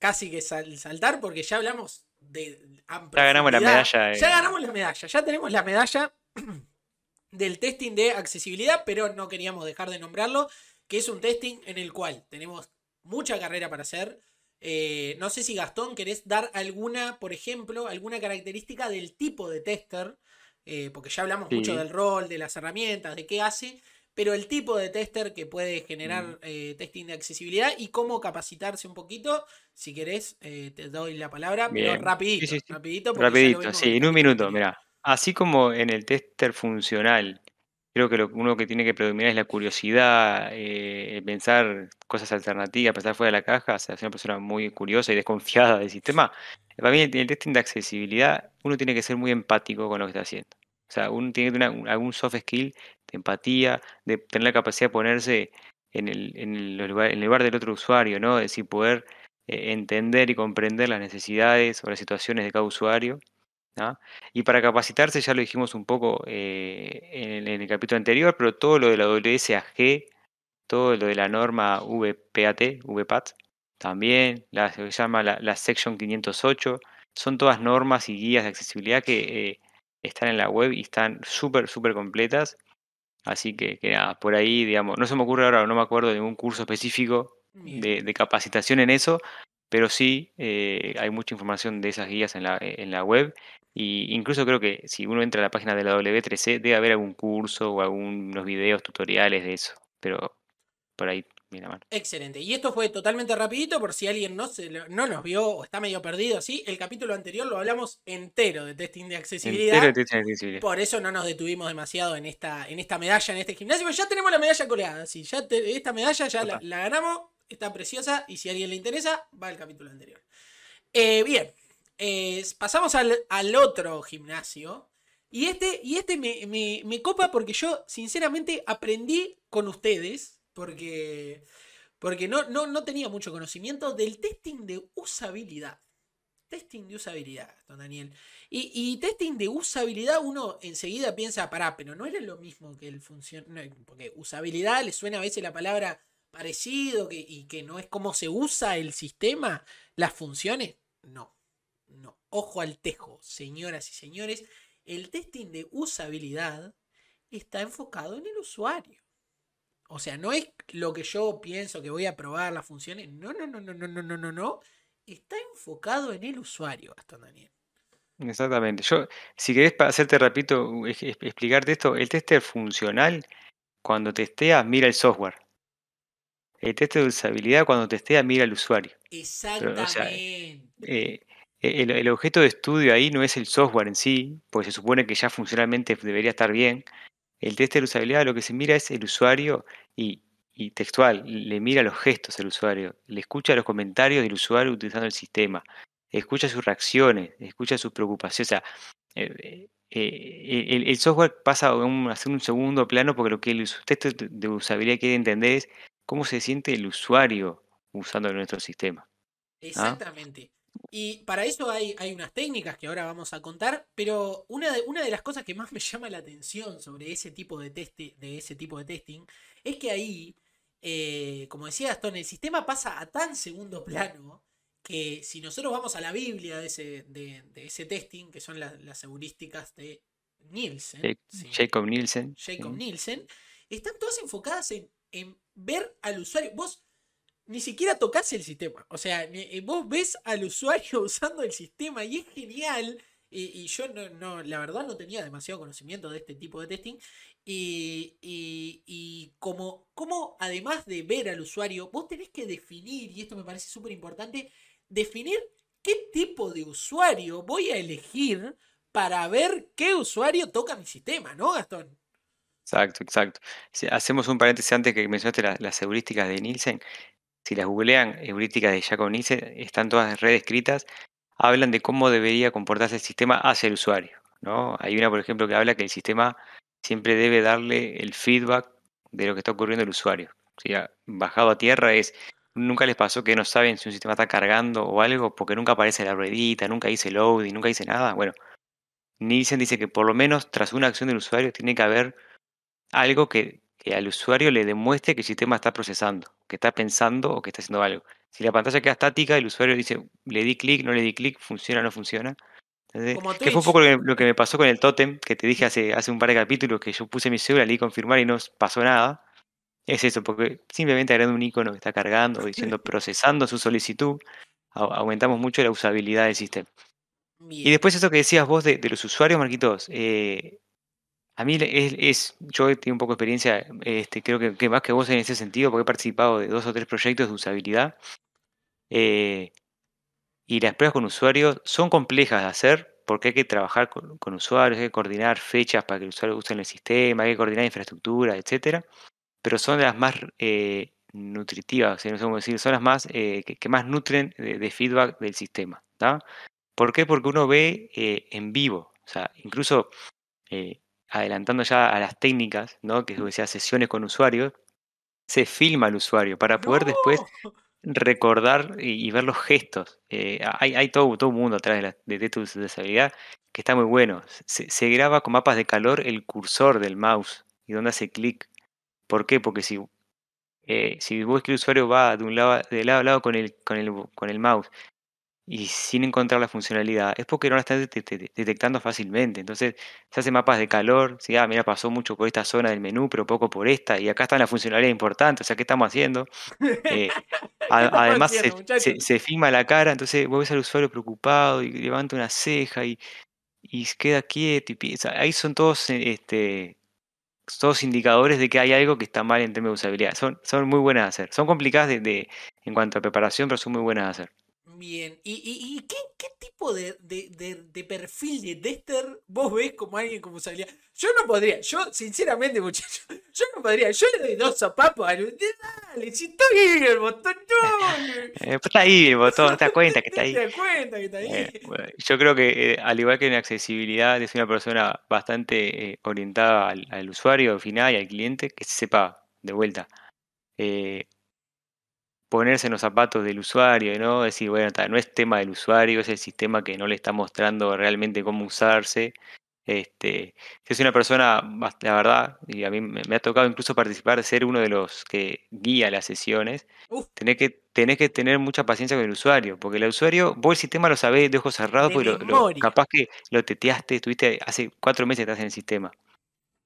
Casi que saltar, porque ya hablamos de. Ya ganamos la medalla. Ya ganamos la medalla. Ya tenemos la medalla [CLEARS THROAT] del testing de accesibilidad, pero no queríamos dejar de nombrarlo. Que es un testing en el cual tenemos mucha carrera para hacer eh, no sé si Gastón querés dar alguna, por ejemplo, alguna característica del tipo de tester, eh, porque ya hablamos mucho del rol, de las herramientas, de qué hace, pero el tipo de tester que puede generar mm. eh, testing de accesibilidad y cómo capacitarse un poquito. Si querés, te doy la palabra, pero rapidito, rapidito. Rapidito, sí, en un minuto, mira. Así como en el tester funcional creo que lo uno que tiene que predominar es la curiosidad, eh, pensar cosas alternativas, pensar fuera de la caja, o sea, ser una persona muy curiosa y desconfiada del sistema. Para mí, el, el testing de accesibilidad, uno tiene que ser muy empático con lo que está haciendo. O sea, uno tiene que tener algún soft skill de empatía, de tener la capacidad de ponerse en el, en el, lugar, del otro usuario, ¿no? Es decir, poder eh, entender y comprender las necesidades o las situaciones de cada usuario. Y para capacitarse, ya lo dijimos un poco eh, en, el, capítulo anterior, pero todo lo de la WSAG, todo lo de la norma VPAT, VPAT, también, la, se llama la, la Section 508, son todas normas y guías de accesibilidad que eh, están en la web y están súper, súper completas. Así que, que, nada, por ahí, digamos, no se me ocurre ahora, no me acuerdo de ningún curso específico de, de, capacitación en eso, pero sí eh, hay mucha información de esas guías en la, en la web. Y incluso creo que si uno entra a la página de la W3C, debe haber algún curso o algunos videos tutoriales de eso. Pero por ahí Excelente. Y esto fue totalmente rapidito por si alguien no, se, no nos vio o está medio perdido así. El capítulo anterior lo hablamos entero de testing de accesibilidad. Entero de testing de accesibilidad. Por eso no nos detuvimos demasiado en esta, en esta medalla, en este gimnasio. Pero ya tenemos la medalla colgada. Sí, ya te, esta medalla ya la, la, ganamos. Está preciosa. Y si a alguien le interesa, va al capítulo anterior. Eh, bien. Eh, pasamos al, al, otro gimnasio. Y este, y este me, me, me copa porque yo, sinceramente, aprendí con ustedes porque, porque no, no, no tenía mucho conocimiento del testing de usabilidad. Testing de usabilidad, don Daniel. Y, testing de usabilidad uno enseguida piensa, pará, pero no era lo mismo que el función... porque usabilidad le suena a veces la palabra parecido que, y que no es cómo se usa el sistema, las funciones. No, no. Ojo al tejo, señoras y señores. El testing de usabilidad está enfocado en el usuario. O sea, no es lo que yo pienso que voy a probar las funciones. No, no, no, no, no, no, no, no, no. Está enfocado en el usuario, Gastón Daniel. Exactamente. Yo, si querés hacerte repito, explicarte esto, el tester funcional, cuando testea, mira el software. El tester de usabilidad, cuando testea, mira al usuario. Exactamente. Pero, o sea, eh, el, el, objeto de estudio ahí no es el software en sí, porque se supone que ya funcionalmente debería estar bien, el test de usabilidad lo que se mira es el usuario y, textual, le mira los gestos al usuario, le escucha los comentarios del usuario utilizando el sistema, escucha sus reacciones, escucha sus preocupaciones. O sea, eh, eh, el, el, software pasa a, un, a ser un segundo plano porque lo que el test de usabilidad quiere entender es cómo se siente el usuario usando nuestro sistema. Exactamente. ¿Ah? Y para eso hay, hay, unas técnicas que ahora vamos a contar, pero una de, una de las cosas que más me llama la atención sobre ese tipo de, de, ese tipo de testing es que ahí, eh, como decía Gastón, el sistema pasa a tan segundo plano que si nosotros vamos a la Biblia de ese, de, de ese testing, que son la, las heurísticas de Nielsen, ¿sí? Jacob Nielsen, Jacob Nielsen, están todas enfocadas en, en ver al usuario. Vos ni siquiera tocas el sistema. O sea, eh, vos ves al usuario [LAUGHS] usando el sistema y es genial. Y, yo no, no, la verdad no tenía demasiado conocimiento de este tipo de testing. Y, y, como, como además de ver al usuario, vos tenés que definir, y esto me parece súper importante, definir qué tipo de usuario voy a elegir para ver qué usuario toca mi sistema, ¿no, Gastón? Exacto, exacto. Hacemos un paréntesis antes que mencionaste la, las heurísticas de Nielsen si las googlean, heurísticas de Jacob Nielsen, están todas redescritas, hablan de cómo debería comportarse el sistema hacia el usuario. ¿no? Hay una, por ejemplo, que habla que el sistema siempre debe darle el feedback de lo que está ocurriendo al usuario. O sea, bajado a tierra es, nunca les pasó que no saben si un sistema está cargando o algo, porque nunca aparece la ruedita, nunca dice loading, nunca dice nada. Bueno, Nielsen dice que por lo menos tras una acción del usuario tiene que haber algo que al usuario le demuestre que el sistema está procesando, que está pensando o que está haciendo algo. Si la pantalla queda estática, el usuario dice, le di clic, no le di clic, funciona no funciona. Entonces, que fue un poco lo que, lo que, me pasó con el totem, que te dije hace, hace un par de capítulos, que yo puse mi cédula, le di confirmar y no pasó nada. Es eso, porque simplemente agregando un icono que está cargando, diciendo [LAUGHS] procesando su solicitud, aumentamos mucho la usabilidad del sistema. Bien. Y después eso que decías vos de, de los usuarios, Marquitos, eh, a mí es, yo tengo un poco de experiencia, este, creo que, que, más que vos en ese sentido, porque he participado de dos o tres proyectos de usabilidad. Eh, y las pruebas con usuarios son complejas de hacer porque hay que trabajar con, usuarios, hay que coordinar fechas para que el usuario use el sistema, hay que coordinar infraestructura, etcétera, pero son de las más eh, nutritivas, no sé cómo decir, son las más eh, que, más nutren de, feedback del sistema. ¿Por qué? Porque uno ve eh, en vivo, o sea, incluso adelantando ya a las técnicas, ¿no? que decía sesiones con usuarios, se filma al usuario para poder después recordar y, ver los gestos. Eh, hay, hay todo, todo un mundo atrás de, la, de, tu usabilidad que está muy bueno. Se, graba con mapas de calor el cursor del mouse y donde hace clic. ¿Por qué? Porque si, eh, si vos que el usuario va de un lado, de lado a lado con el, con el, con el mouse y sin encontrar la funcionalidad, es porque no la estás detectando fácilmente. Entonces se hace mapas de calor, si ah, mira, pasó mucho por esta zona del menú, pero poco por esta, y acá está la funcionalidad importante, o sea, ¿qué estamos haciendo? Eh, [LAUGHS] además se, se, filma la cara, entonces vos ves al usuario preocupado y levanta una ceja y, y queda quieto y piensa. Ahí son todos este, todos indicadores de que hay algo que está mal en términos de usabilidad. Son, son muy buenas de hacer. Son complicadas de, en cuanto a preparación, pero son muy buenas de hacer. Bien, ¿y, y, qué, qué, tipo de, de, de, perfil de tester vos ves como alguien como salía? Yo no podría, yo sinceramente muchachos, [LAUGHS] yo no podría, yo le doy dos sopapos a dale, si está ahí el botón, no. [LAUGHS] Eh, pues está ahí el botón, te das cuenta que está ahí. [LAUGHS] Te das cuenta que está ahí. Eh, yo creo que eh, al igual que en accesibilidad es una persona bastante orientada al, al, usuario final y al cliente que sepa de vuelta ponerse en los zapatos del usuario, ¿no? Decir, bueno, no es tema del usuario, es el sistema que no le está mostrando realmente cómo usarse. Este, si es una persona, la verdad, y a mí me, ha tocado incluso participar, ser uno de los que guía las sesiones, tenés que, tenés que tener mucha paciencia con el usuario, porque el usuario, vos el sistema lo sabés de ojos cerrados, porque capaz que lo teteaste, estuviste hace cuatro meses que estás en el sistema.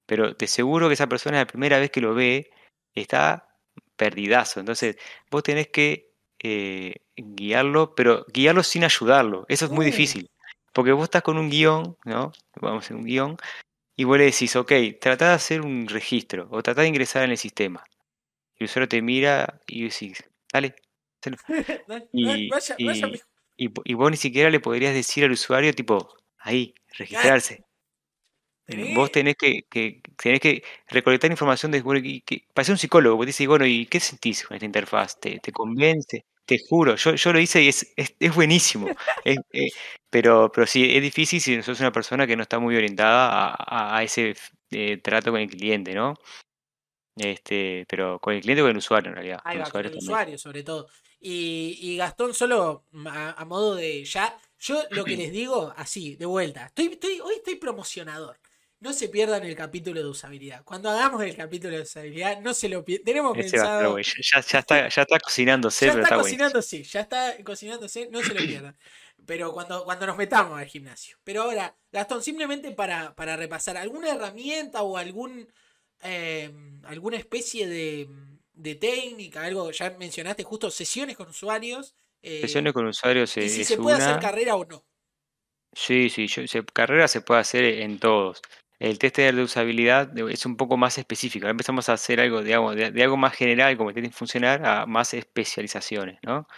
Pero te seguro que esa persona la primera vez que lo ve está perdidazo. Entonces, vos tenés que eh, guiarlo, pero guiarlo sin ayudarlo. Eso es muy difícil. Porque vos estás con un guion, ¿no? Vamos a hacer un guion, y vos le decís, ok, trata de hacer un registro, o trata de ingresar en el sistema. Y el usuario te mira y decís, dale, [LAUGHS] y, y, vos ni siquiera le podrías decir al usuario, tipo, ahí, registrarse. Vos tenés que, que, tenés que recolectar información de bueno, que, parece un psicólogo, vos dices, bueno, ¿y qué sentís con esta interfaz? ¿Te, te convence? Te juro, yo, yo lo hice y es, es, es buenísimo. Eh, pero, pero sí, es difícil si sos una persona que no está muy orientada a, a, ese eh, trato con el cliente, ¿no? Este, pero con el cliente o con el usuario en realidad. con el usuario sobre todo. Y, y Gastón, solo a, a, modo de ya, yo lo que [CLEARS THROAT] les digo así, de vuelta, estoy, estoy, hoy estoy promocionador. No se pierdan el capítulo de usabilidad. Cuando hagamos el capítulo de usabilidad, no se lo pierdan. Tenemos pensado. ya, ya, está, ya está cocinándose. Ya está, cocinándose, ya está cocinándose, no se lo pierdan. Pero cuando, cuando nos metamos al gimnasio. Pero ahora, Gastón, simplemente para, para repasar, ¿alguna herramienta o algún eh, alguna especie de, de, técnica? Algo, ya mencionaste justo sesiones con usuarios. Eh, sesiones con usuarios. y si se puede hacer carrera o no. Sí, sí, carrera se puede hacer en todos. El test de usabilidad es un poco más específico. empezamos a hacer algo, digamos, de, algo más general como testing funcionar a más especializaciones, ¿no?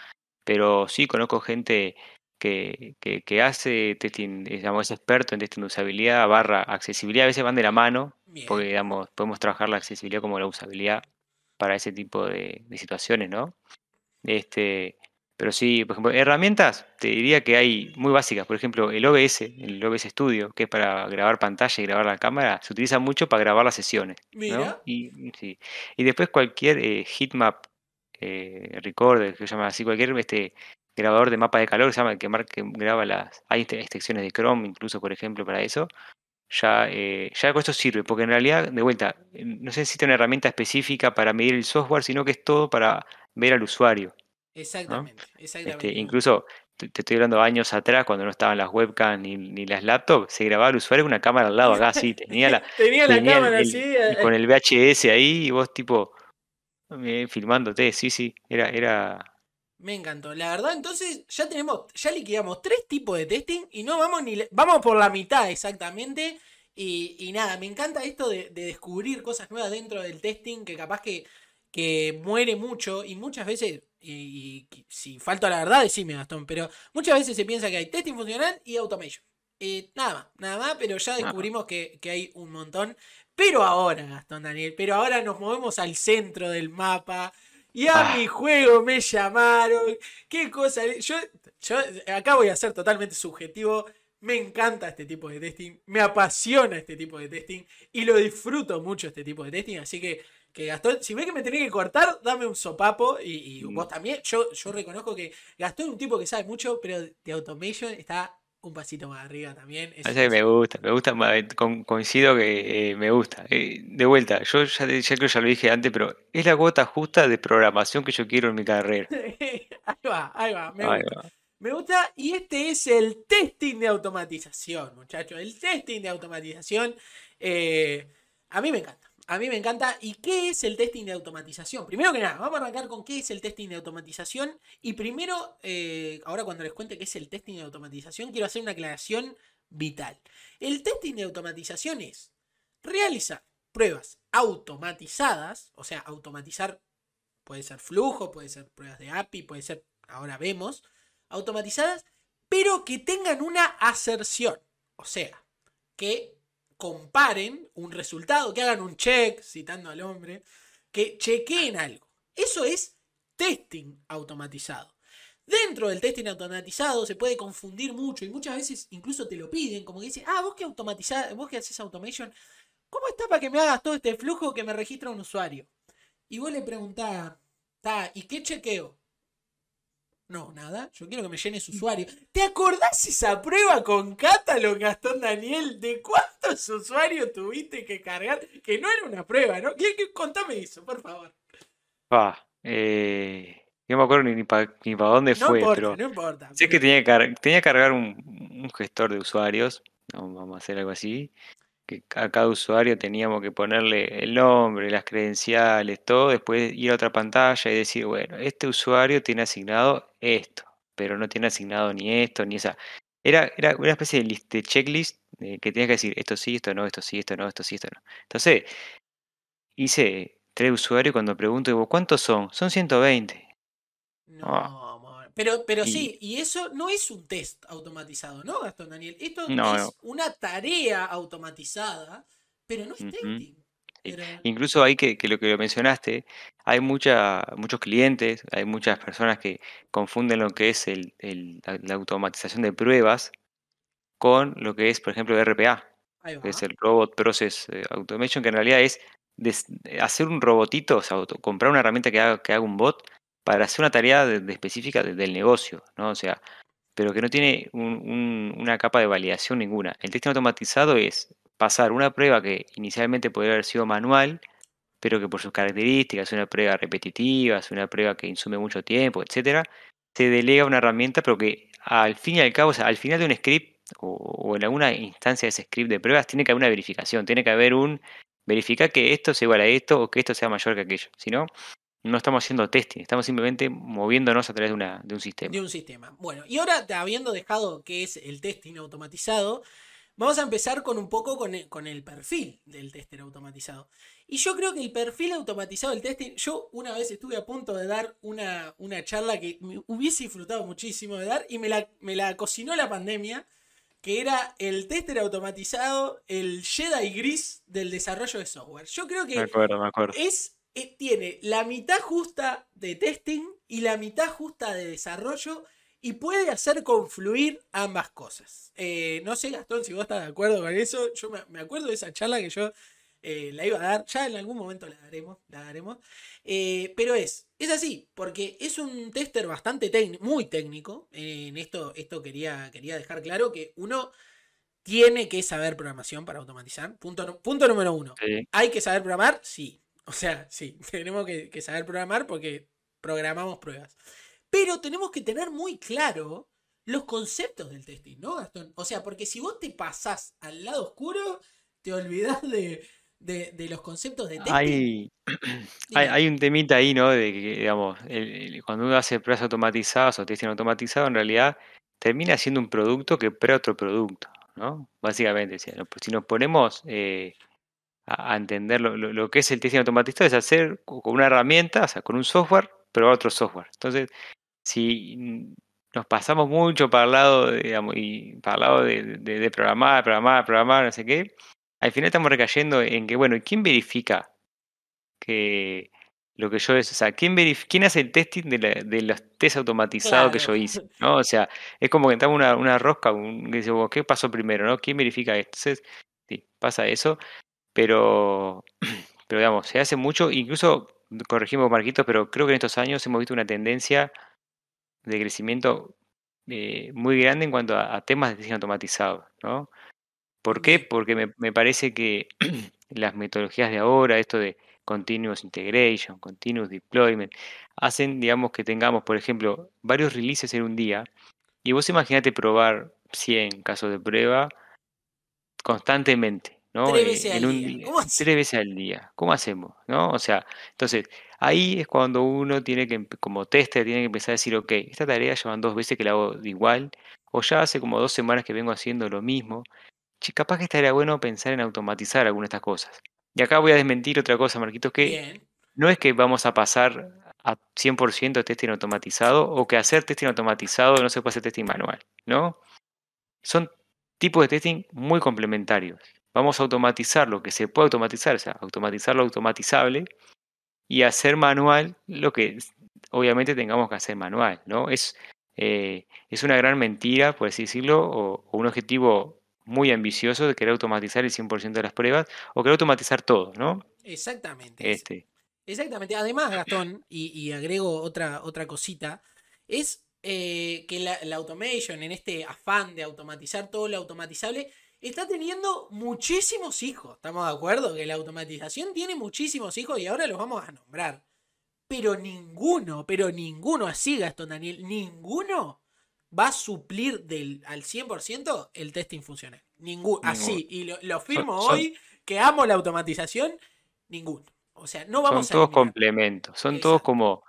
Pero sí conozco gente que, que, hace testing, digamos, es experto en testing de usabilidad barra accesibilidad. A veces van de la mano, porque digamos, podemos trabajar la accesibilidad como la usabilidad para ese tipo de, de situaciones, ¿no? Este, pero sí, por ejemplo, herramientas, te diría que hay muy básicas. Por ejemplo, el OBS, el OBS Studio, que es para grabar pantalla y grabar la cámara, se utiliza mucho para grabar las sesiones. ¿no? Y, sí. y después cualquier eh, heatmap eh, recorder, que se llama así, cualquier este, grabador de mapa de calor, se llama que, que graba las. Hay extensiones de Chrome, incluso, por ejemplo, para eso. Ya, eh, ya con esto sirve, porque en realidad, de vuelta, no se necesita una herramienta específica para medir el software, sino que es todo para ver al usuario. Exactamente, Este, incluso te, estoy hablando años atrás, cuando no estaban las webcams ni, ni las laptops, se grababa el usuario con una cámara al lado acá, así, [LAUGHS] tenía la, tenía la cámara así. Eh, con el VHS ahí y vos tipo eh, filmándote, sí, sí, era, era. Me encantó. La verdad, entonces ya tenemos, ya liquidamos tres tipos de testing y no vamos ni vamos por la mitad exactamente. Y, y nada, me encanta esto de, de descubrir cosas nuevas dentro del testing que capaz que que muere mucho y muchas veces, y, si falta la verdad, decime Gastón, pero muchas veces se piensa que hay testing funcional y automation. Eh, nada más, nada más, pero ya descubrimos que, que, hay un montón. Pero ahora, Gastón Daniel, pero ahora nos movemos al centro del mapa. Y a ah. mi juego me llamaron. ¿Qué cosa? Yo, yo acá voy a ser totalmente subjetivo. Me encanta este tipo de testing. Me apasiona este tipo de testing. Y lo disfruto mucho este tipo de testing. Así que, que Gastón, si ves que me tenés que cortar, dame un sopapo. Y, mm. vos también. Yo, yo reconozco que Gastón es un tipo que sabe mucho, pero de automation está un pasito más arriba también. me gusta, me gusta, coincido que eh, me gusta. Eh, de vuelta, yo ya, ya, creo que ya lo dije antes, pero es la gota justa de programación que yo quiero en mi carrera. [LAUGHS] ahí va, ahí va, me gusta. Me gusta, y este es el testing de automatización, muchachos. El testing de automatización, eh, a mí me encanta. A mí me encanta. ¿Y qué es el testing de automatización? Primero que nada, vamos a arrancar con qué es el testing de automatización. Y primero, eh, ahora cuando les cuente qué es el testing de automatización, quiero hacer una aclaración vital. El testing de automatización es realizar pruebas automatizadas, o sea, automatizar puede ser flujo, puede ser pruebas de API, puede ser, ahora vemos, automatizadas, pero que tengan una aserción. O sea, que comparen un resultado, que hagan un check, citando al hombre, que chequeen algo. Eso es testing automatizado. Dentro del testing automatizado se puede confundir mucho y muchas veces incluso te lo piden, como que dicen, ah, vos que automatizás, vos que haces automation, ¿cómo está para que me hagas todo este flujo que me registra un usuario? Y vos le preguntás, ¿y qué chequeo? No, nada, yo quiero que me llenes usuario. ¿Te acordás esa prueba con Catalog, Gastón Daniel? ¿De cuántos usuarios tuviste que cargar? Que no era una prueba, ¿no? ¿Qué, contame eso, por favor. Ah, eh, no me acuerdo ni, para dónde fue, pero. No importa. Sé que tenía que, tenía que cargar un, un, gestor de usuarios. vamos a hacer algo así que a cada usuario teníamos que ponerle el nombre, las credenciales, todo, después ir a otra pantalla y decir, bueno, este usuario tiene asignado esto, pero no tiene asignado ni esto, ni esa. Era, era una especie de, checklist que tenías que decir, esto sí, esto no, esto sí, esto no, esto sí, esto no. Entonces, hice tres usuarios cuando pregunto, digo, ¿cuántos son? Son 120. No. Pero, pero sí, y eso no es un test automatizado, ¿no, Gastón Daniel? Esto es una tarea automatizada, pero no es testing. Incluso ahí que, lo que lo mencionaste, hay mucha, muchos clientes, hay muchas personas que confunden lo que es el, la automatización de pruebas con lo que es, por ejemplo, RPA, que es el Robot Process eh, Automation, que en realidad es hacer un robotito, o sea, comprar una herramienta que haga, que haga un bot para hacer una tarea de, específica del negocio, ¿no? O sea, pero que no tiene una capa de validación ninguna. El testing automatizado es pasar una prueba que inicialmente podría haber sido manual, pero que por sus características es una prueba repetitiva, es una prueba que insume mucho tiempo, etcétera, se delega una herramienta, pero que al fin y al cabo, o sea, al final de un script o, o, en alguna instancia de ese script de pruebas, tiene que haber una verificación, tiene que haber un verificar que esto sea igual a esto o que esto sea mayor que aquello. Si no, no estamos haciendo testing, estamos simplemente moviéndonos a través de, una, de un sistema. De un sistema. Bueno, y ahora habiendo dejado que es el testing automatizado, vamos a empezar con un poco con el, con el perfil del tester automatizado. Y yo creo que el perfil automatizado del testing, yo una vez estuve a punto de dar una, una charla que me hubiese disfrutado muchísimo de dar y me la, me la cocinó la pandemia, que era el tester automatizado, el Jedi gris del desarrollo de software. Yo creo que me acuerdo, me acuerdo. es tiene la mitad justa de testing y la mitad justa de desarrollo y puede hacer confluir ambas cosas. Eh, no sé, Gastón, si vos estás de acuerdo con eso. Yo me, acuerdo de esa charla que yo eh, la iba a dar. Ya en algún momento la daremos. La daremos. pero es, es así, porque es un tester bastante técnico, muy técnico. en esto, esto quería, quería dejar claro que uno tiene que saber programación para automatizar. Punto, punto número uno. ¿Hay que saber programar? Sí. O sea, sí, [LAUGHS] tenemos que, saber programar porque programamos pruebas. Pero tenemos que tener muy claro los conceptos del testing, ¿no, Gastón? O sea, porque si vos te pasás al lado oscuro, te olvidás de, los conceptos de testing. [CLEARS THROAT] Hay, hay, un temita ahí, ¿no? De que, digamos, cuando uno hace pruebas automatizadas o testing automatizado, en realidad termina siendo un producto que prueba otro producto, ¿no? Básicamente, si nos ponemos eh, a, entender lo, que es el testing automatizado, es hacer con una herramienta, o sea, con un software, pero otro software. Entonces, si nos pasamos mucho para el lado, digamos, y para el lado de, de, de programar, programar, programar, no sé qué, al final estamos recayendo en que, bueno, ¿quién verifica que lo que yo es, o sea, ¿quién, quién hace el testing de, la, de los test automatizados que yo hice? ¿no? O sea, es como que entramos una, una rosca, un, que dice, ¿qué pasó primero? ¿no? ¿Quién verifica esto? Entonces, sí, pasa eso, pero, [CLEARS THROAT] pero digamos, se hace mucho, incluso corregimos Marquitos, pero creo que en estos años hemos visto una tendencia de crecimiento eh, muy grande en cuanto a, a, temas de testing automatizado, ¿no? ¿Por qué? Porque me, me parece que [CLEARS THROAT] las metodologías de ahora, esto de continuous integration, continuous deployment, hacen, digamos, que tengamos, por ejemplo, varios releases en un día, y vos imaginate probar 100 casos de prueba constantemente, ¿no? Tres veces, en al, un día. ¿Cómo tres veces al día. ¿Cómo hacemos? ¿No? O sea, entonces, ahí es cuando uno tiene que, como tester, tiene que empezar a decir, ok, esta tarea llevan dos veces que la hago igual, o ya hace como dos semanas que vengo haciendo lo mismo. Capaz que estaría bueno pensar en automatizar algunas de estas cosas. Y acá voy a desmentir otra cosa, Marquitos, que Bien. no es que vamos a pasar a 100% testing automatizado o que hacer testing automatizado no se puede hacer testing manual, ¿no? Son tipos de testing muy complementarios. Vamos a automatizar lo que se puede automatizar, o sea, automatizar lo automatizable y hacer manual lo que obviamente tengamos que hacer manual, ¿no? Es, eh, es una gran mentira, por así decirlo, o, o un objetivo muy ambicioso de querer automatizar el 100% de las pruebas o querer automatizar todo, ¿no? Exactamente. Este. Exactamente. Además, Gastón, y, y agrego otra, otra cosita, es eh, que la, la, automation, en este afán de automatizar todo lo automatizable, está teniendo muchísimos hijos. ¿Estamos de acuerdo? Que la automatización tiene muchísimos hijos y ahora los vamos a nombrar. Pero ninguno, pero ninguno, así Gastón Daniel, ninguno va a suplir del, al 100% el testing funcional. Ninguno. Así, y lo, lo firmo son, hoy, son, que amo la automatización, ninguno. O sea, no vamos son todos complementos, son Exacto. todos como,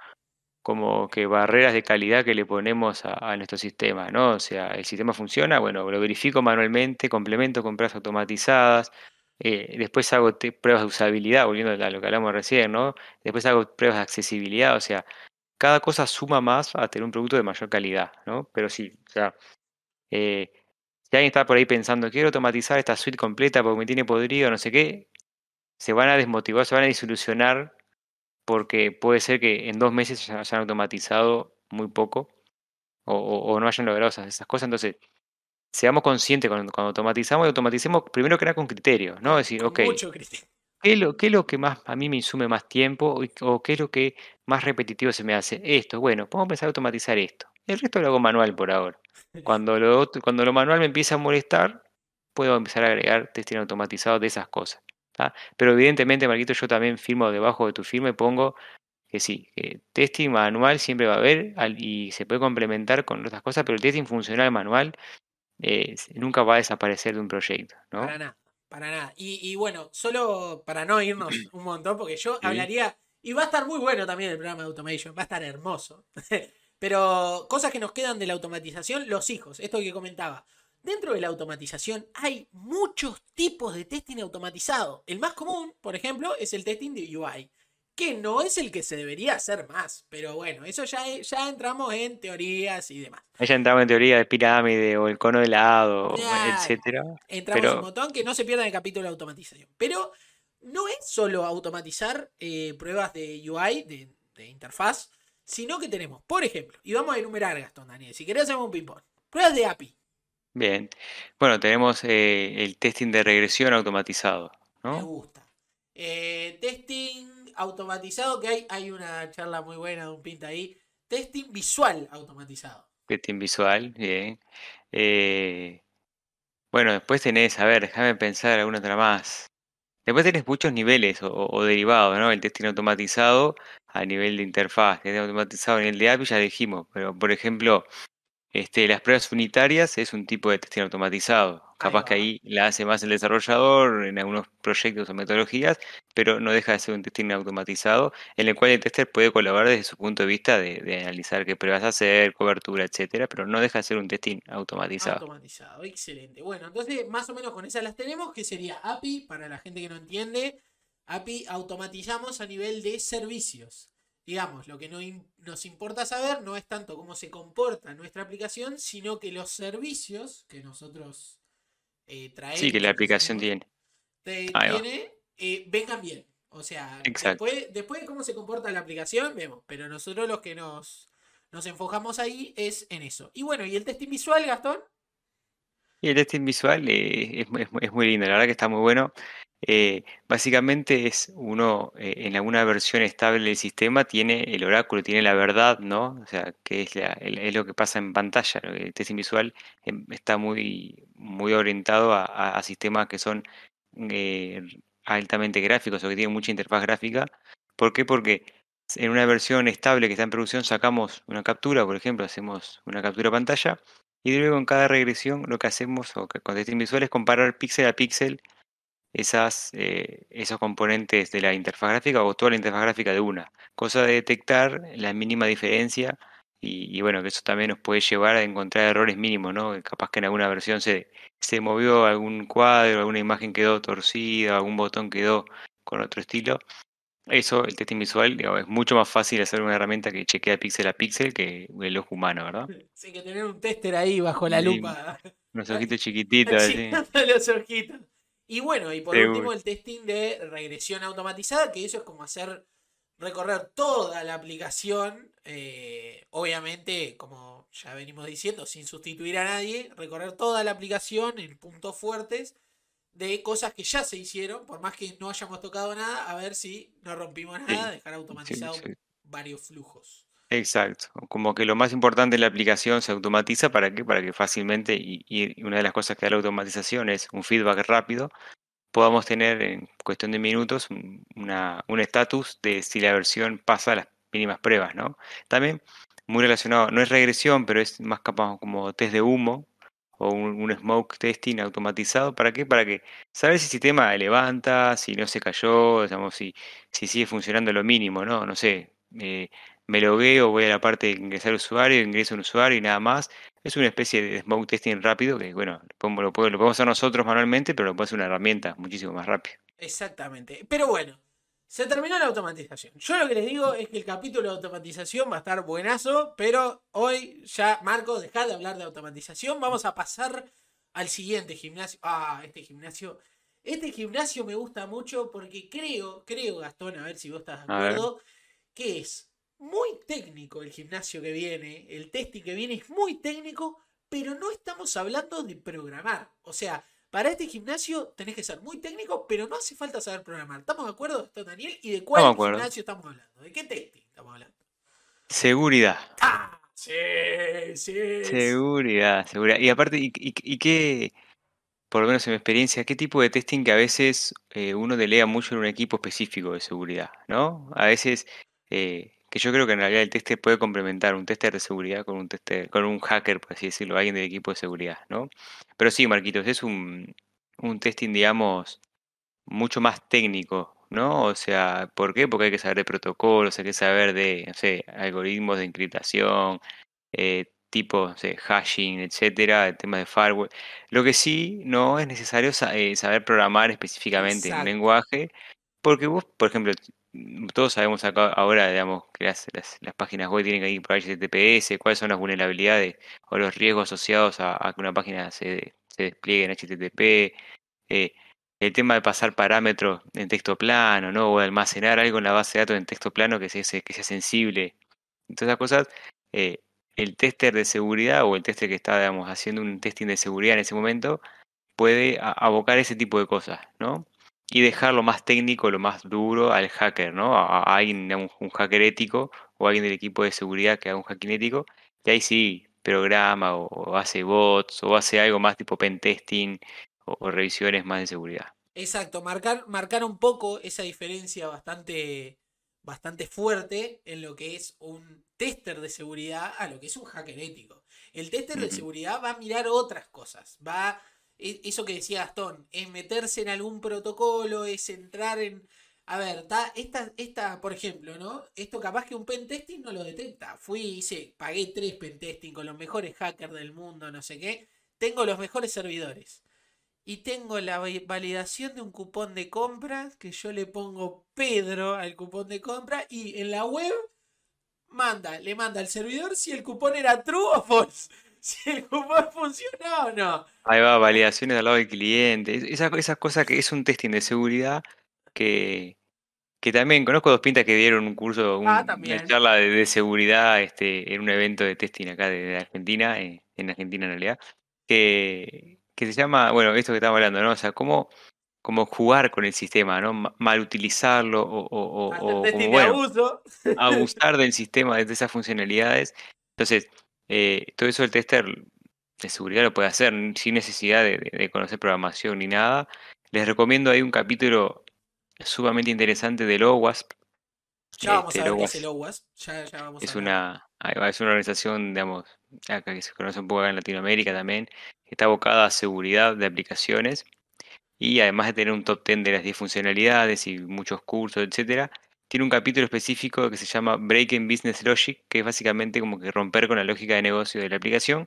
como que barreras de calidad que le ponemos a, a, nuestro sistema, ¿no? O sea, el sistema funciona, bueno, lo verifico manualmente, complemento con pruebas automatizadas, eh, después hago pruebas de usabilidad, volviendo a lo que hablamos recién, ¿no? Después hago pruebas de accesibilidad, o sea, cada cosa suma más a tener un producto de mayor calidad, ¿no? Pero sí, o sea, eh, si alguien está por ahí pensando, quiero automatizar esta suite completa porque me tiene podrido, no sé qué, se van a desmotivar, se van a disolucionar porque puede ser que en dos meses ya hayan automatizado muy poco o, o, o no hayan logrado esas, esas, cosas. Entonces, seamos conscientes cuando, cuando automatizamos y automaticemos primero que nada con criterios, ¿no? Con, decir, ok, mucho. ¿qué es, lo, ¿qué es lo que más a mí me insume más tiempo o qué es lo que más repetitivo se me hace? Esto, bueno, a empezar a automatizar esto. El resto lo hago manual por ahora. [LAUGHS] Cuando lo, cuando lo manual me empieza a molestar, puedo empezar a agregar testing automatizado de esas cosas. Pero evidentemente, Marquito, yo también firmo debajo de tu firma y pongo que sí, que testing manual siempre va a haber y se puede complementar con otras cosas, pero el testing funcional manual eh, nunca va a desaparecer de un proyecto. ¿no? Para nada, para nada. Y, y, bueno, solo para no irnos un montón, porque yo [CLEARS THROAT] sí. hablaría, y va a estar muy bueno también el programa de Automation, va a estar hermoso. [LAUGHS] pero cosas que nos quedan de la automatización, los hijos, esto que comentaba. Dentro de la automatización hay muchos tipos de testing automatizado. El más común, por ejemplo, es el testing de UI, que no es el que se debería hacer más. Pero bueno, eso ya, ya entramos en teorías y demás. Ya entramos en teoría de pirámide o el cono de helado, ya, etcétera. Entramos pero... un montón que no se pierda en el capítulo de automatización. Pero no es solo automatizar eh, pruebas de UI, de, de interfaz, sino que tenemos, por ejemplo, y vamos a enumerar, Gastón, Daniel, si querés hacemos un ping-pong. Pruebas de API. Bien. Bueno, tenemos eh, el testing de regresión automatizado. ¿no? Me gusta. Eh, testing automatizado, que hay, hay una charla muy buena de un pinta ahí. Testing visual automatizado. Testing visual, bien. Eh, bueno, después tenés, a ver, déjame pensar alguna otra más. Después tenés muchos niveles o, o, derivados, ¿no? El testing automatizado a nivel de interfaz, testing automatizado a nivel de API, ya dijimos, pero por ejemplo, este, las pruebas unitarias es un tipo de testing automatizado. Capaz que ahí la hace más el desarrollador en algunos proyectos o metodologías, pero no deja de ser un testing automatizado en el cual el tester puede colaborar desde su punto de vista de, de analizar qué pruebas hacer, cobertura, etcétera, pero no deja de ser un testing automatizado. Automatizado, excelente. Bueno, entonces más o menos con esas las tenemos, que sería API, para la gente que no entiende, API automatizamos a nivel de servicios. Digamos, lo que no nos importa saber no es tanto cómo se comporta nuestra aplicación, sino que los servicios que nosotros eh, traemos. Sí, que la aplicación tiene. tiene eh, vengan bien. O sea, después, después de cómo se comporta la aplicación, vemos. Pero nosotros los que nos, nos enfocamos ahí es en eso. Y bueno, ¿y el testing visual, Gastón? Y el testing visual eh, es, muy lindo, la verdad que está muy bueno. Eh, básicamente es uno, eh, en alguna versión estable del sistema, tiene el oráculo, tiene la verdad, ¿no? O sea, que es, lo que pasa en pantalla. El testing visual em, está muy, muy orientado a, sistemas que son altamente gráficos o que tienen mucha interfaz gráfica. ¿Por qué? Porque en una versión estable que está en producción sacamos una captura, por ejemplo, hacemos una captura pantalla y luego en cada regresión lo que hacemos o con testing visual es comparar píxel a píxel esas, eh, esos componentes de la interfaz gráfica o toda la interfaz gráfica de una, cosa de detectar la mínima diferencia y, bueno, que eso también nos puede llevar a encontrar errores mínimos, ¿no? Capaz que en alguna versión se, se movió algún cuadro, alguna imagen quedó torcida, algún botón quedó con otro estilo eso, el testing visual, es mucho más fácil hacer una herramienta que chequea píxel a píxel que el ojo humano, ¿verdad? Sí, que tener un tester ahí bajo la lupa. Unos ojitos chiquititos. sí. los ojitos. Y bueno, y por último el testing de regresión automatizada, que eso es como hacer recorrer toda la aplicación, eh, obviamente, como ya venimos diciendo, sin sustituir a nadie, recorrer toda la aplicación en puntos fuertes de cosas que ya se hicieron, por más que no hayamos tocado nada, a ver si no rompimos nada, dejar automatizado varios flujos. Exacto, como que lo más importante en la aplicación se automatiza para qué, para que fácilmente, y, una de las cosas que da la automatización es un feedback rápido, podamos tener en cuestión de minutos un estatus de si la versión pasa las mínimas pruebas, ¿no? También muy relacionado, no es regresión, pero es más capaz como test de humo, o un, smoke testing automatizado. ¿Para qué? Para que saber si el sistema levanta, si no se cayó, digamos, si, si sigue funcionando lo mínimo, ¿no? No sé, eh, me logueo, voy a la parte de ingresar usuario, ingreso un usuario y nada más. Es una especie de smoke testing rápido que, bueno, lo, lo podemos hacer nosotros manualmente, pero lo puede hacer una herramienta muchísimo más rápida. Exactamente. Pero bueno, se terminó la automatización. Yo lo que les digo es que el capítulo de automatización va a estar buenazo, pero hoy ya, Marco, dejad de hablar de automatización. Vamos a pasar al siguiente gimnasio. Ah, este gimnasio. Este gimnasio me gusta mucho porque creo, creo, Gastón, a ver si vos estás de acuerdo, que es muy técnico el gimnasio que viene, el testing que viene es muy técnico, pero no estamos hablando de programar. O sea, para este gimnasio tenés que ser muy técnico, pero no hace falta saber programar. ¿Estamos de acuerdo, esto, Daniel? ¿Y de cuál gimnasio estamos hablando? ¿De qué testing estamos hablando? Seguridad. Ah, sí, sí. Seguridad, seguridad. Y aparte, ¿y, qué, por lo menos en mi experiencia, qué tipo de testing que a veces eh, uno delega mucho en un equipo específico de seguridad, ¿no? A veces eh, que yo creo que en realidad el tester puede complementar un tester de seguridad con un tester, con un hacker, por así decirlo, alguien del equipo de seguridad, ¿no? Pero sí, Marquitos, es un, un testing, digamos, mucho más técnico, ¿no? O sea, ¿por qué? Porque hay que saber de protocolos, hay que saber de, no sé, algoritmos de encriptación, eh, tipo, no sé, hashing, etcétera, temas de firewall. Lo que sí no es necesario eh, saber programar específicamente en un lenguaje, porque vos, por ejemplo, todos sabemos acá ahora, digamos, que las, páginas web tienen que ir por HTTPS, cuáles son las vulnerabilidades o los riesgos asociados a, que una página se, despliegue en HTTP, eh, el tema de pasar parámetros en texto plano, ¿no? O almacenar algo en la base de datos en texto plano que sea, que sea sensible. Todas esas cosas, eh, el tester de seguridad o el tester que está, digamos, haciendo un testing de seguridad en ese momento puede abocar ese tipo de cosas, ¿no? Y dejar lo más técnico, lo más duro al hacker, ¿no? A, alguien, un, hacker ético o alguien del equipo de seguridad que haga un hacking ético, y ahí sí programa o, hace bots o hace algo más tipo pentesting o, o revisiones más de seguridad. Exacto, marcar, marcar un poco esa diferencia bastante, bastante fuerte en lo que es un tester de seguridad a lo que es un hacker ético. El tester de seguridad va a mirar otras cosas, va e, eso que decía Gastón, es meterse en algún protocolo, es entrar en... A ver, esta, esta, por ejemplo, ¿no? Esto capaz que un pentesting no lo detecta. Fui, hice, pagué tres pentesting con los mejores hackers del mundo, no sé qué. Tengo los mejores servidores. Y tengo la validación de un cupón de compra, que yo le pongo Pedro al cupón de compra, y en la web manda, le manda al servidor si el cupón era true o false. [LAUGHS] Si el cupón funcionó o no. Ahí va, validaciones al lado del cliente. Esas, esas cosas que es un testing de seguridad que, que también conozco dos pintas que dieron un curso, Ah, un- una charla de, de seguridad este, en un evento de testing acá de, de Argentina, eh, en Argentina en realidad, que, que se llama, bueno, esto que estamos hablando, ¿no? O sea, cómo, cómo jugar con el sistema, ¿no? Ma- Mal utilizarlo o, o- como, bueno, [LAUGHS] abusar del sistema, de esas funcionalidades. Entonces, eh, todo eso el tester de seguridad lo puede hacer sin necesidad de, conocer programación ni nada. Les recomiendo, hay un capítulo sumamente interesante del OWASP. Ya vamos Este, a ver qué es el OWASP. Ya, ya vamos es a una, ahí es una organización, digamos, acá que se conoce un poco acá en Latinoamérica también, que está abocada a seguridad de aplicaciones y además de tener un top 10 de las 10 funcionalidades y muchos cursos, etcétera, tiene un capítulo específico que se llama Breaking Business Logic, que es básicamente como que romper con la lógica de negocio de la aplicación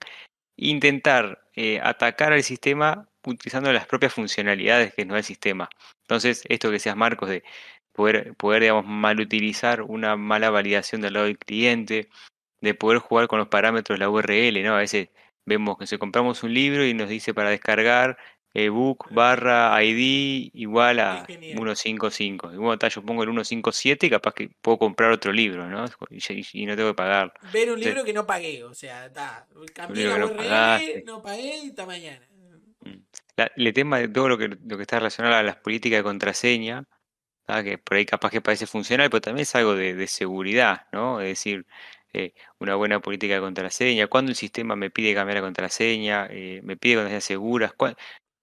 e intentar eh, atacar al sistema utilizando las propias funcionalidades que nos da el sistema. Entonces, esto que decías, Marcos, de poder, poder digamos, mal utilizar una mala validación del lado del cliente, de poder jugar con los parámetros de la URL, ¿no? A veces vemos que si compramos un libro y nos dice para descargar ebook barra ID igual a Es genial. 155. Y bueno, ta, yo pongo el 157 y capaz que puedo comprar otro libro, ¿no? Y, y no tengo que pagar. Ver un libro que no pagué, o sea, está. Cambié la URL, no pagué y está mañana. Mm. La- el tema de todo lo que, lo que está relacionado a las políticas de contraseña, ¿tá? que por ahí capaz que parece funcional, pero también es algo de, de seguridad, ¿no? Es decir, eh, una buena política de contraseña, cuando el sistema me pide cambiar la contraseña, eh, me pide contraseñas seguras,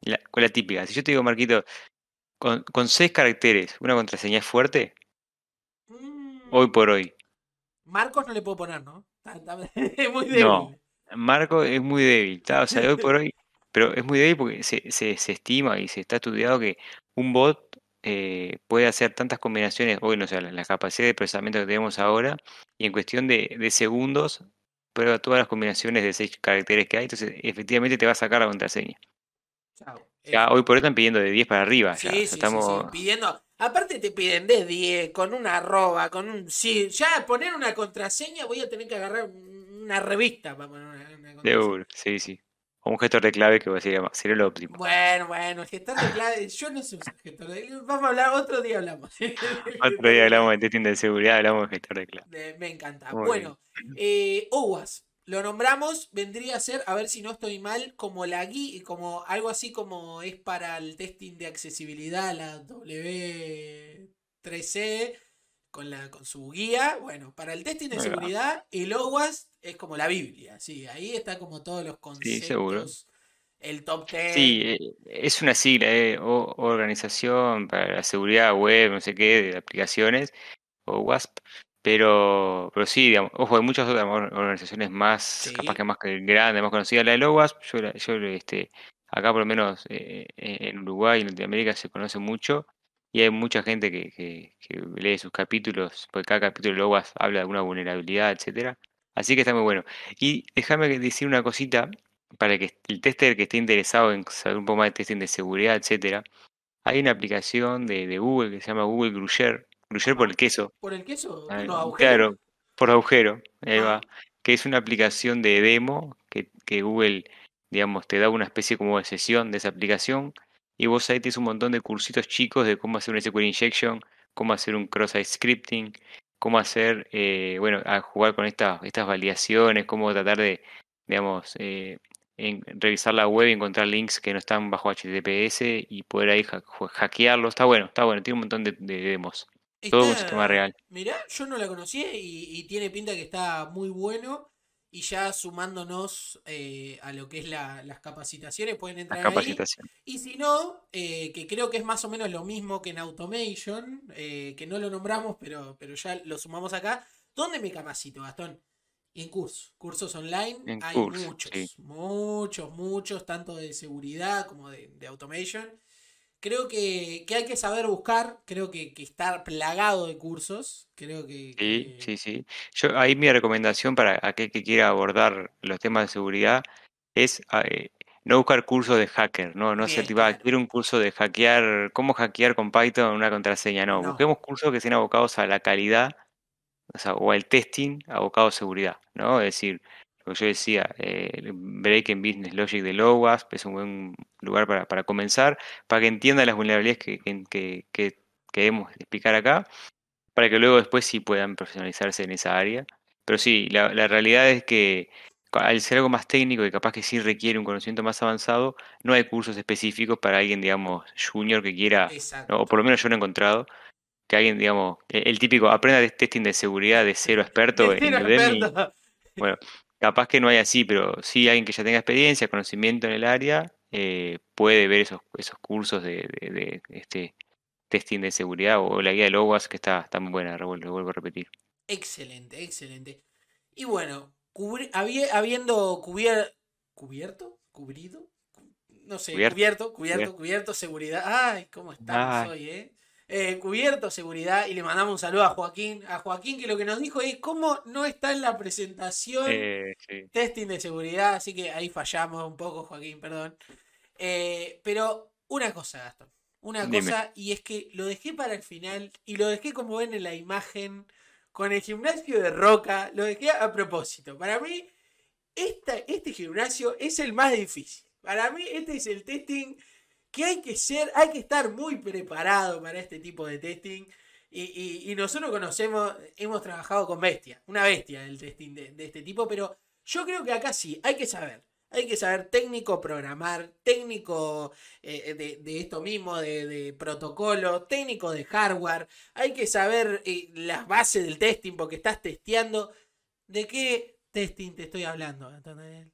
la, es la típica. Si yo te digo, Marquito, con, con seis caracteres, ¿una contraseña es fuerte? Mm, Hoy por hoy. Marcos no le puedo poner, ¿no? Es [LAUGHS] muy débil. No. Marco es muy débil, ¿tá? O sea, hoy por hoy, [LAUGHS] pero es muy débil porque se, se, se estima y se está estudiado que un bot eh, puede hacer tantas combinaciones, hoy no sé, la, la capacidad de procesamiento que tenemos ahora, y en cuestión de, de segundos, prueba todas las combinaciones de seis caracteres que hay, entonces efectivamente te va a sacar la contraseña. Ya hoy por hoy están pidiendo de 10 para arriba, Sí, ya, sí, estamos... sí, pidiendo. Aparte te piden de 10, con una arroba, con un. Sí, ya poner una contraseña voy a tener que agarrar un- una revista para poner una, una contraseña. Seguro, sí, sí. O un gestor de clave que sería, sería lo óptimo. Bueno, bueno, el gestor de clave. Yo no sé usar gestor de clave. Vamos a hablar, otro día hablamos. [LAUGHS] Otro día hablamos de testing de seguridad, hablamos de gestor de clave. De- me encanta. Muy bueno, eh, OWASP. Lo nombramos, vendría a ser, a ver si no estoy mal, como la guía, como algo así como es para el testing de accesibilidad, la W3C, con, la, con su guía. Bueno, para el testing de seguridad, el OWASP es como la Biblia, sí, ahí está como todos los Sí, seguro. conceptos, el top 10. Sí, eh, es una sigla, eh, o- Organización para la Seguridad Web, no sé qué, de aplicaciones, o WASP, pero, pero sí, digamos, ojo, hay muchas otras or- organizaciones más, Sí. capaz que más grandes, más conocidas, la del OWASP, yo, yo este, acá por lo menos eh, eh, en Uruguay, en Latinoamérica se conoce mucho, y hay mucha gente que, que, que lee sus capítulos, porque cada capítulo del OWASP habla de alguna vulnerabilidad, etcétera, así que está muy bueno. Y déjame decir una cosita, para que el tester que esté interesado en saber un poco más de testing de seguridad, etcétera, hay una aplicación de, de Google que se llama Google Gruyère, Gruyère por el queso, ¿Por el queso? ah, No, agujero. claro, por agujero, ahí Ah. va, que es una aplicación de demo que, que Google, digamos, te da una especie como de sesión de esa aplicación y vos ahí tienes un montón de cursitos chicos de cómo hacer un SQL injection, cómo hacer un cross-site scripting, cómo hacer, eh, bueno, a jugar con estas, estas validaciones, cómo tratar de, digamos, eh, en- revisar la web y encontrar links que no están bajo HTTPS y poder ahí hackearlo. Está bueno, está bueno, tiene un montón de, de demos. Todo un sistema real. Mirá, yo no la conocía y, y tiene pinta que está muy bueno. Y ya sumándonos eh, a lo que es la- las capacitaciones, pueden entrar ahí. capacitación. Y si no, eh, que creo que es más o menos lo mismo que en Automation, eh, que no lo nombramos, pero, pero ya lo sumamos acá. ¿Dónde me capacito, Gastón? En cursos, cursos online. En hay muchos, sí. muchos, muchos, tanto de seguridad como de, de Automation. Creo que, que hay que saber buscar, creo que, que estar plagado de cursos. Creo que, Sí, que- sí, sí. Yo ahí mi recomendación para aquel que quiera abordar los temas de seguridad es ah, eh, no buscar cursos de hacker, no, no ah, claro. quiero un curso de hackear, cómo hackear con Python una contraseña, no, No. busquemos cursos que estén abocados a la calidad o, al testing abocado a seguridad, ¿no? Es decir, lo que yo decía, eh, Break en Business Logic de LOWASP es un buen lugar para, comenzar, para que entiendan las vulnerabilidades que, que, que, queremos explicar acá, para que luego después sí puedan profesionalizarse en esa área. Pero sí, la, la realidad es que al ser algo más técnico y capaz que sí requiere un conocimiento más avanzado, no hay cursos específicos para alguien, digamos, junior que quiera, o por lo menos yo no he encontrado, que alguien, digamos, el típico aprenda de testing de seguridad de cero experto en Udemy. Bueno, capaz que no hay así, pero sí alguien que ya tenga experiencia, conocimiento en el área, eh, puede ver esos, esos cursos de, de, este testing de seguridad o la guía de Lowas que está, está muy buena, lo vuelvo a repetir. Excelente, excelente. Y bueno, habiendo cubierto, cubierto, cubrido, no sé, cubierto, cubierto, cubierto, seguridad. Ay, ¿cómo estamos hoy, eh? Eh? Cubierto, seguridad, y le mandamos un saludo a Joaquín. A Joaquín que lo que nos dijo es cómo no está en la presentación testing de seguridad, así que ahí fallamos un poco, Joaquín, perdón. Eh, pero una cosa, Gastón, una cosa, y es que lo dejé para el final, y lo dejé como ven en la imagen con el gimnasio de Roca, lo dejé a propósito. Para mí, este gimnasio es el más difícil. Para mí, este es el testing que hay que ser, hay que estar muy preparado para este tipo de testing. Y, nosotros conocemos, hemos trabajado con bestia, una bestia del testing de, de este tipo, pero yo creo que acá sí, hay que saber hay que saber técnico programar, técnico eh, de, esto mismo, de, protocolo, técnico de hardware. Hay que saber eh, las bases del testing porque estás testeando. ¿De qué testing te estoy hablando, Antonio?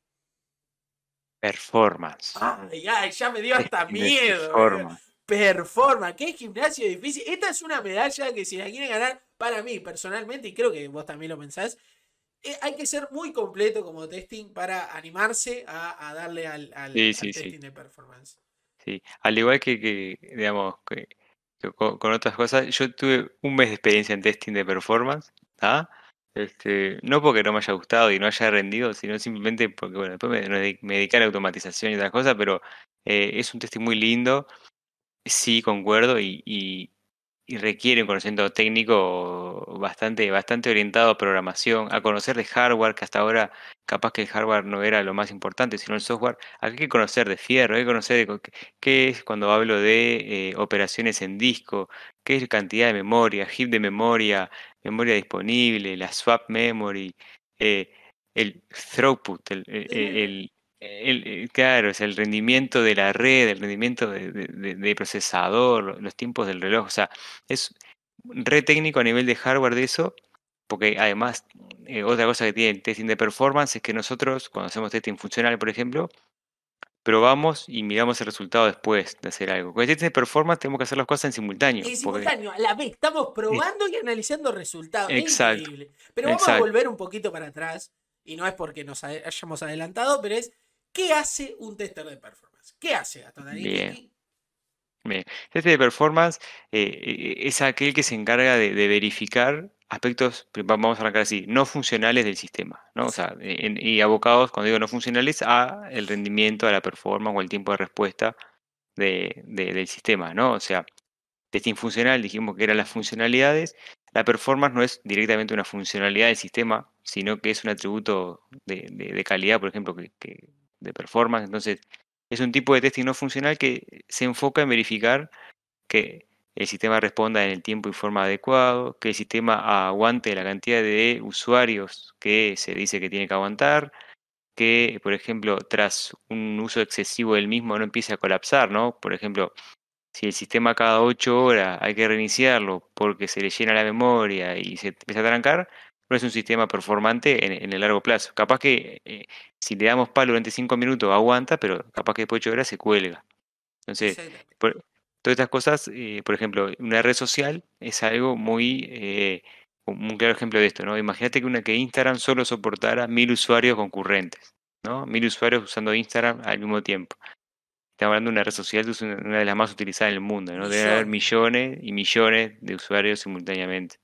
Performance. Ay, ay, ya me dio hasta miedo. Performance. Performance. Qué gimnasio difícil. Esta es una medalla que si la quieren ganar, para mí personalmente, y creo que vos también lo pensás, eh, hay que ser muy completo como testing para animarse a, darle al, testing de performance. Sí, al igual que, digamos, que, con, otras cosas, yo tuve un mes de experiencia en testing de performance, ¿ah? Este, no porque no me haya gustado y no haya rendido, sino simplemente porque, bueno, después me, me a la automatización y otras cosas, pero eh, es un testing muy lindo, sí, concuerdo, y, y requiere un conocimiento técnico bastante, bastante orientado a programación, a conocer de hardware, que hasta ahora capaz que el hardware no era lo más importante, sino el software. Hay que conocer de fierro, hay que conocer de qué es cuando hablo de eh, operaciones en disco, qué es cantidad de memoria, heap de memoria, memoria disponible, la swap memory, eh, el throughput, el, el, el, claro, es el rendimiento de la red, el rendimiento de, procesador, los tiempos del reloj, o sea, es re técnico a nivel de hardware de eso, porque además, eh, otra cosa que tiene el testing de performance es que nosotros, cuando hacemos testing funcional, por ejemplo, probamos y miramos el resultado después de hacer algo. Con el testing de performance tenemos que hacer las cosas en simultáneo. En simultáneo, a la vez, estamos probando y analizando resultados. Exacto. Pero vamos a volver un poquito para atrás, y no es porque nos hayamos adelantado, pero es ¿Qué hace un tester de performance? ¿Qué hace Gastón Bien. Bien. Tester de performance eh, eh, es aquel que se encarga de, verificar aspectos, vamos a arrancar así, no funcionales del sistema, ¿no? O sea, y abocados, cuando digo no funcionales, a el rendimiento, a la performance o el tiempo de respuesta del sistema, ¿no? O sea, testing funcional, dijimos que eran las funcionalidades, la performance no es directamente una funcionalidad del sistema, sino que es un atributo de, calidad, por ejemplo, que de performance. Entonces, es un tipo de testing no funcional que se enfoca en verificar que el sistema responda en el tiempo y forma adecuado, que el sistema aguante la cantidad de usuarios que se dice que tiene que aguantar, que, por ejemplo, tras un uso excesivo del mismo no empiece a colapsar, ¿no? Por ejemplo, si el sistema cada 8 horas hay que reiniciarlo porque se le llena la memoria y se empieza a trancar, no es un sistema performante en, el largo plazo. Capaz que eh, si le damos palo durante 5 minutos aguanta, pero capaz que después de 8 horas se cuelga. Entonces, todas estas cosas, eh, por ejemplo, una red social es algo muy, eh, un claro ejemplo de esto, ¿no? Imagínate que una que Instagram solo soportara mil usuarios concurrentes, ¿no? Mil usuarios usando Instagram al mismo tiempo. Estamos hablando de una red social que es una de las más utilizadas en el mundo, ¿no? Debe haber millones y millones de usuarios simultáneamente.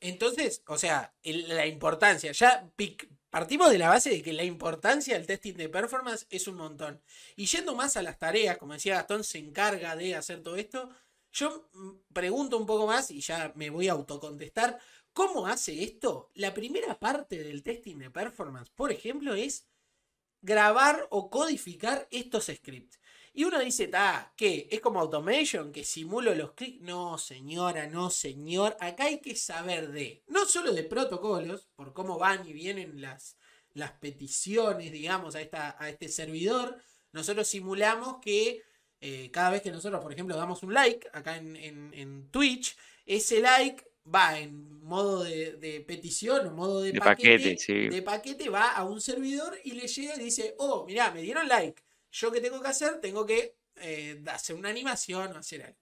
Entonces, o sea, la importancia, ya partimos de la base de que la importancia del testing de performance es un montón. Y yendo más a las tareas, como decía Gastón, se encarga de hacer todo esto. yo mm, pregunto un poco más y ya me voy a autocontestar. ¿Cómo hace esto? La primera parte del testing de performance, por ejemplo, es grabar o codificar estos scripts. Y uno dice, ta, ¿qué? ¿Es como automation que simulo los clics? No, señora, no, señor. Acá hay que saber de, no solo de protocolos, por cómo van y vienen las, las peticiones, digamos, a, esta, a este servidor. Nosotros simulamos que eh, cada vez que nosotros, por ejemplo, damos un like acá en, Twitch, ese like va en modo de, petición o modo de, paquete, de paquete, va a un servidor y le llega y dice, oh, mirá, me dieron like. Yo qué tengo que hacer, tengo que eh, hacer una animación o hacer algo.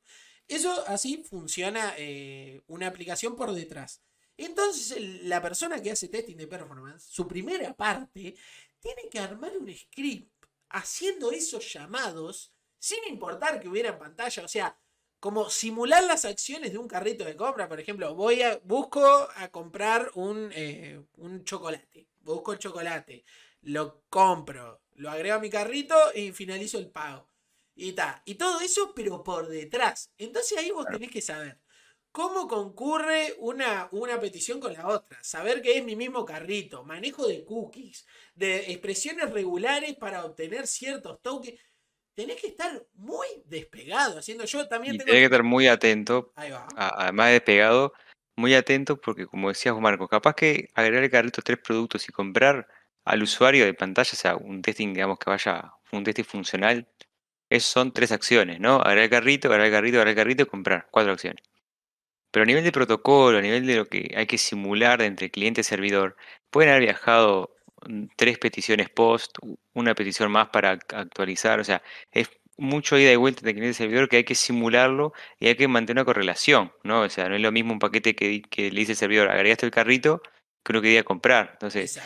Eso así funciona eh, una aplicación por detrás. Entonces la persona que hace testing de performance, su primera parte, tiene que armar un script haciendo esos llamados sin importar que hubiera en pantalla. O sea, como simular las acciones de un carrito de compra. Por ejemplo, voy a, busco a comprar un, eh, un chocolate. Busco el chocolate, lo compro, lo agrego a mi carrito y finalizo el pago. Y ta. Y todo eso, pero por detrás. Entonces ahí vos tenés que saber cómo concurre una, una petición con la otra. Saber que es mi mismo carrito. Manejo de cookies. De expresiones regulares para obtener ciertos tokens tenés que estar muy despegado haciendo yo también tengo tenés que estar muy atento además de despegado muy atento porque como decías Marco capaz que agregar el carrito tres productos y comprar al usuario de pantalla, o sea, un testing, digamos, que vaya, un testing funcional, es, son tres acciones, ¿no? Agregar el carrito, agregar el carrito, agregar el carrito y comprar, cuatro acciones. Pero a nivel de protocolo, a nivel de lo que hay que simular entre cliente y servidor, pueden haber viajado mm, tres peticiones post, una petición más para actualizar, o sea, es mucho ida y vuelta de cliente y servidor que hay que simularlo y hay que mantener una correlación, ¿no? O sea, no es lo mismo un paquete que, que le dice el servidor, agregaste el carrito, que uno quería comprar. Entonces,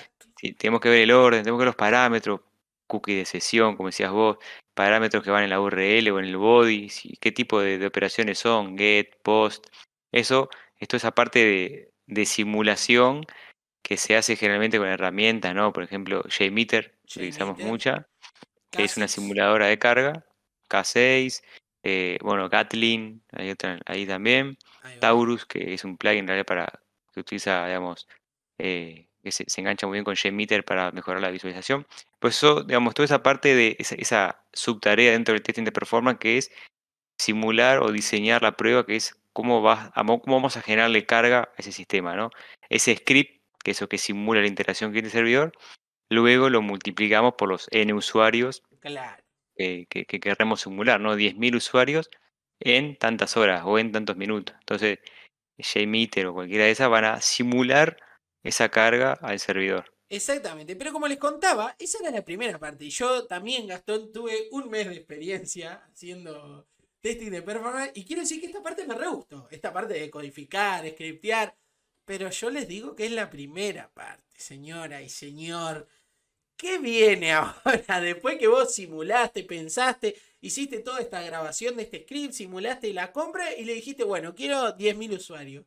tenemos que ver el orden, tenemos que ver los parámetros, cookie de sesión, como decías vos, parámetros que van en la URL o en el body, qué tipo de, operaciones son, get, post. Eso, esto es aparte de, de, simulación que se hace generalmente con herramientas, ¿no? Por ejemplo, JMeter, utilizamos mucha, que es una simuladora de carga, K6, eh, bueno, Gatlin, hay otra ahí también, Taurus, que es un plugin realidad para que utiliza, digamos, eh, que se, engancha muy bien con JMeter para mejorar la visualización. Pues eso, digamos, toda esa parte de esa, subtarea dentro del testing de performance que es simular o diseñar la prueba, que es cómo, va, cómo vamos a generarle carga a ese sistema, ¿no? Ese script, que es lo que simula la interacción cliente-servidor, luego lo multiplicamos por los N usuarios que, que, queremos simular, ¿no? 10.000 usuarios en tantas horas o en tantos minutos. Entonces, JMeter o cualquiera de esas van a simular esa carga al servidor. Exactamente, pero como les contaba, esa era la primera parte. Y yo también, Gastón, tuve un mes de experiencia haciendo testing de performance. Y quiero decir que esta parte me re gustó. Esta parte de codificar, scriptear. Pero yo les digo que es la primera parte, señora y señor. ¿Qué viene [LAUGHS] ahora? Después que vos simulaste, pensaste, hiciste toda esta grabación de este script, simulaste la compra y le dijiste, bueno, quiero 10.000 usuarios.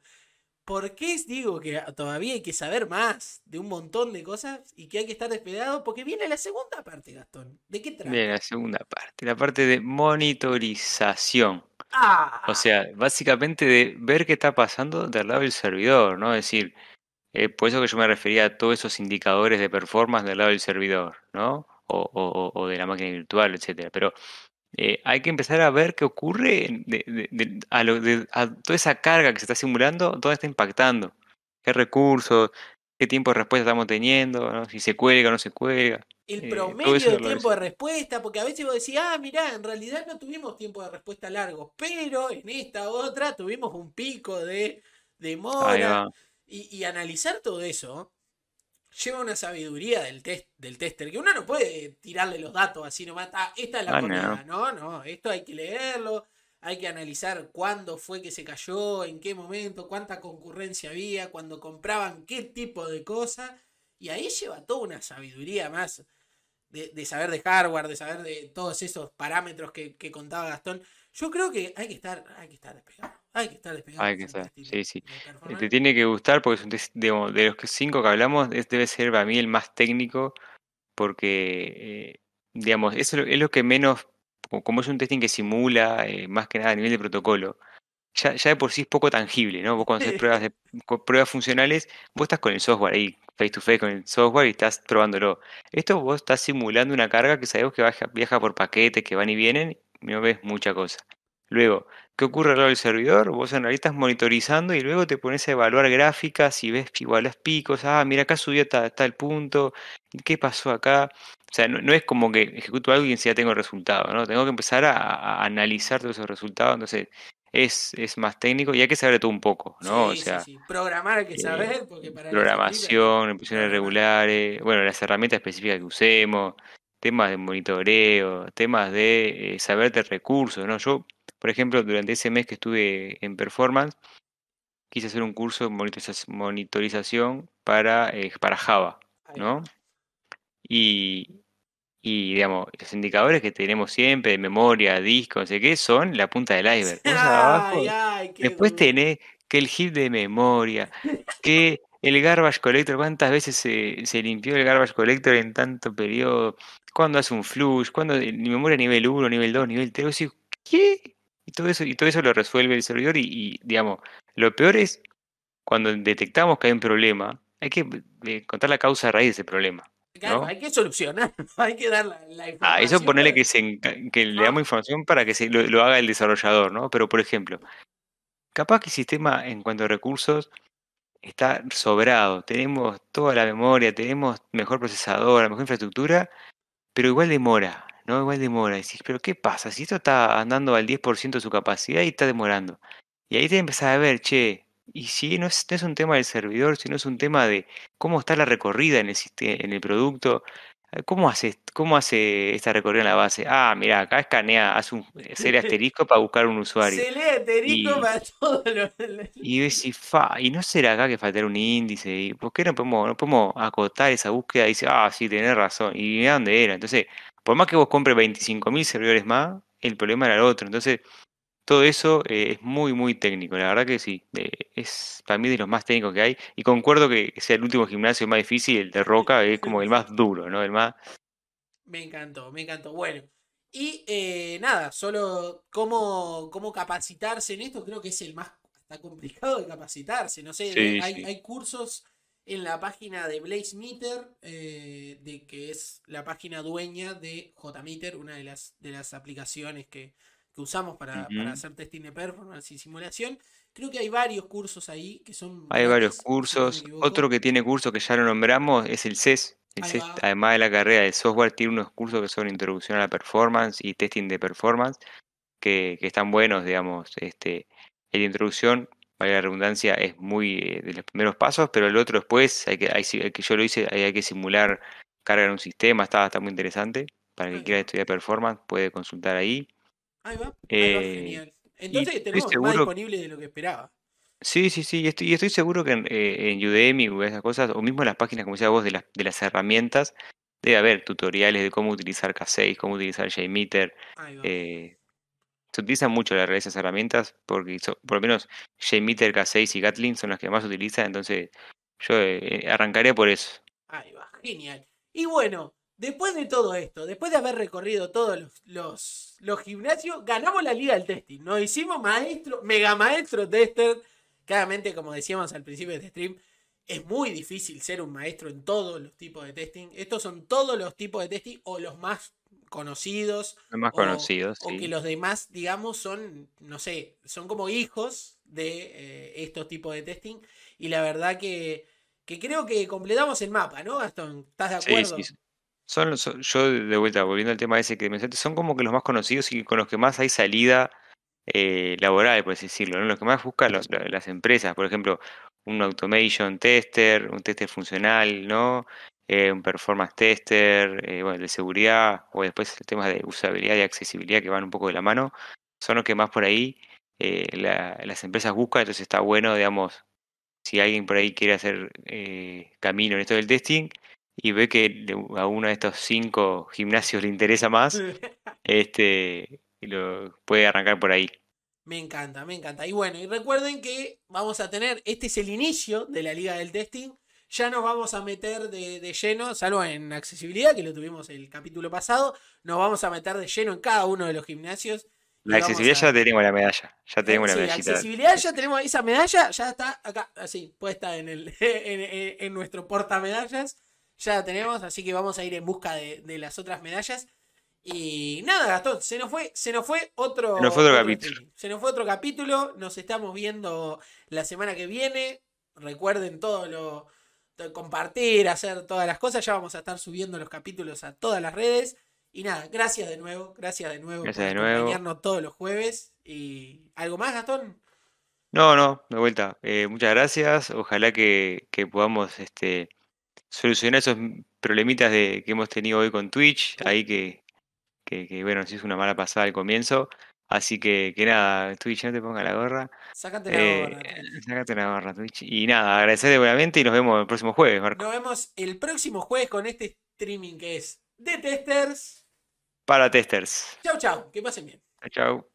¿Por qué digo que todavía hay que saber más de un montón de cosas y que hay que estar despegado? Porque viene la segunda parte, Gastón. ¿De qué trata? Viene la segunda parte, la parte de monitorización. Ah. O sea, básicamente de ver qué está pasando del lado del servidor, ¿no? Es decir, eh, por eso que yo me refería a todos esos indicadores de performance del lado del servidor, ¿no? O, o, o de la máquina virtual, etcétera. Pero eh, hay que empezar a ver qué ocurre a, toda esa carga que se está simulando, dónde está impactando, qué recursos, qué tiempo de respuesta estamos teniendo, si se cuelga o no se cuelga. El eh, promedio de tiempo de respuesta, porque a veces vos decís, ah, mirá, en realidad no tuvimos tiempo de respuesta largo, pero en esta otra tuvimos un pico de demora. Y, y analizar todo eso lleva una sabiduría del, test, del tester, que uno no puede tirarle los datos así nomás, ah, esta es la ah, no. no, esto hay que leerlo, hay que analizar cuándo fue que se cayó, en qué momento, cuánta concurrencia había, cuando compraban qué tipo de cosas, y ahí lleva toda una sabiduría más de, saber de hardware, de saber de todos esos parámetros que, que contaba Gastón. Yo creo que hay que estar, hay que estar despegado. Hay que estar despegado. Hay que estar, sí, sí. Te tiene que gustar porque de, de, los cinco que hablamos, este debe ser para mí el más técnico porque, eh, digamos, es lo, es lo que menos como es un testing que simula eh, más que nada a nivel de protocolo, ya, de por sí es poco tangible, ¿no? Vos cuando haces pruebas, de, [LAUGHS] pruebas funcionales, vos estás con el software ahí, face to face con el software y estás probándolo. Esto vos estás simulando una carga que sabemos que viaja, viaja por paquetes que van y vienen y no ves mucha cosa. Luego, ¿qué ocurre al lado del servidor? Vos en realidad estás monitorizando y luego te pones a evaluar gráficas y ves igual los picos, ah, mira acá subió hasta, el punto, ¿qué pasó acá? O sea, no, es como que ejecuto algo y enseguida tengo el resultado, ¿no? Tengo que empezar a, analizar todos esos resultados, entonces es, es, más técnico y hay que saber todo un poco, ¿no? o sea, Programar hay que saber, eh, porque para programación, impresiones regulares, bueno, las herramientas específicas que usemos, temas de monitoreo, temas de eh, saber de recursos, ¿no? Yo por ejemplo, durante ese mes que estuve en performance, quise hacer un curso de monitorización para, eh, para Java, ¿no? Y, y, digamos, los indicadores que tenemos siempre de memoria, disco, no sé qué, son la punta del iceberg. después tenés que el hit de memoria, [LAUGHS] que el garbage collector, cuántas veces se, se, limpió el garbage collector en tanto periodo, cuándo hace un flush, cuándo memoria nivel 1, nivel 2, nivel 3, ¿qué? Y todo eso, y todo eso lo resuelve el servidor y, digamos, lo peor es cuando detectamos que hay un problema, hay que encontrar la causa raíz de ese problema. Claro, hay que solucionar, [LAUGHS] hay que dar la, información. Ah, eso ponerle que, se, que le damos información para que se, lo, haga el desarrollador, ¿no? Pero, por ejemplo, capaz que el sistema en cuanto a recursos está sobrado, tenemos toda la memoria, tenemos mejor procesador, mejor infraestructura, pero igual demora. ¿no? Igual demora. Decís, pero ¿qué pasa? Si esto está andando al 10% de su capacidad y está demorando. Y ahí te empezás a ver, che, y si no es, no es un tema del servidor, sino es un tema de cómo está la recorrida en el, en el producto, ¿Cómo hace, ¿Cómo hace esta recorrida en la base? Ah, mira, acá escanea, hace un serie [LAUGHS] asterisco para buscar un usuario. Se lee asterisco para todo lo... Y decís, fa, ¿y no será acá que faltará un índice? ¿Y ¿Por qué no podemos, no podemos acotar esa búsqueda? Y dice, ah, sí, tenés razón. ¿Y mira dónde era? Entonces, por más que vos compres 25.000 servidores más, el problema era el otro. Entonces, todo eso eh, es muy, muy técnico. La verdad que sí, eh, es para mí de los más técnicos que hay. Y concuerdo que sea el último gimnasio más difícil, el de Roca, es como el más duro, ¿no? El más... Me encantó, me encantó. Bueno, y eh, nada, solo cómo, cómo capacitarse en esto, creo que es el más está complicado de capacitarse. No sé, hay, hay cursos en la página de Blaze Meter, eh, de que es la página dueña de JMeter, una de las, de las aplicaciones que, usamos para, hacer testing de performance y simulación. Creo que hay varios cursos ahí que son... Hay varios cursos. Otro que tiene curso que ya lo nombramos es el CES. El CES, además de la carrera de software, tiene unos cursos que son introducción a la performance y testing de performance, que, que están buenos, digamos. Este, en la introducción vaya la redundancia, es muy eh, de los primeros pasos, pero el otro después, hay que, hay, que yo lo hice, hay, que simular carga en un sistema, está, está muy interesante. Para el que quiera estudiar performance, puede consultar ahí. Ahí va, eh, genial. Entonces tenemos más disponible de lo que esperaba. Sí, sí, sí, y estoy, estoy seguro que en, eh, en, Udemy o esas cosas, o mismo en las páginas, como decía vos, de las, de las herramientas, debe haber tutoriales de cómo utilizar K6, cómo utilizar JMeter, eh, se utilizan mucho las esas herramientas porque por lo menos JMeter, K6 y Gatling son las que más se utilizan, entonces yo eh, arrancaré por eso. Ahí va, genial. Y bueno, después de todo esto, después de haber recorrido todos los, los, gimnasios, ganamos la liga del testing. Nos hicimos maestro, mega maestro tester. Claramente, como decíamos al principio de este stream, es muy difícil ser un maestro en todos los tipos de testing. Estos son todos los tipos de testing o los más conocidos. más o, conocidos, O que los demás, digamos, son, no sé, son como hijos de eh, estos tipos de testing. Y la verdad que, que creo que completamos el mapa, ¿no, Gastón? ¿Estás de acuerdo? Sí, Son, yo de vuelta, volviendo al tema ese que mencionaste, son como que los más conocidos y con los que más hay salida eh, laboral, por así decirlo, ¿no? Los que más buscan las empresas, por ejemplo, un automation tester, un tester funcional, ¿no? Eh, un performance tester, eh, bueno, de seguridad, o después temas de usabilidad y accesibilidad que van un poco de la mano, son los que más por ahí las empresas buscan, entonces está bueno, digamos, si alguien por ahí quiere hacer camino en esto del testing y ve que a uno de estos cinco gimnasios le interesa más, [LAUGHS] este, lo puede arrancar por ahí. Me encanta, me encanta. Y bueno, y recuerden que vamos a tener, este es el inicio de la liga del testing ya nos vamos a meter de, de, lleno, salvo en accesibilidad, que lo tuvimos el capítulo pasado, nos vamos a meter de lleno en cada uno de los gimnasios. La accesibilidad ya tenemos la medalla, ya tenemos sí, la medallita. accesibilidad ya tenemos esa medalla, ya está acá, así, puesta en, el, [LAUGHS] en, en, nuestro portamedallas, ya la tenemos, así que vamos a ir en busca de, de las otras medallas. Y nada, Gastón, se nos fue, se nos fue otro, se nos fue otro, capítulo. Se nos fue otro capítulo. Nos estamos viendo la semana que viene. Recuerden todo lo compartir, hacer todas las cosas. Ya vamos a estar subiendo los capítulos a todas las redes. Y nada, gracias de nuevo, gracias de nuevo gracias por acompañarnos todos los jueves. Y algo más, Gastón. No, no, de vuelta. Eh, muchas gracias. Ojalá que, que podamos este, solucionar esos problemitas de, que hemos tenido hoy con Twitch. Ahí que, que, que, bueno, nos hizo una mala pasada al comienzo. Así que, que nada, Twitch, no te ponga la gorra. Sácate la eh, gorra. [LAUGHS] Sácate la gorra, Twitch. Y nada, agradecerle buenamente y nos vemos el próximo jueves, Marco. Nos vemos el próximo jueves con este streaming que es de testers. Para testers. Chau, chau. Que pasen bien. Chau.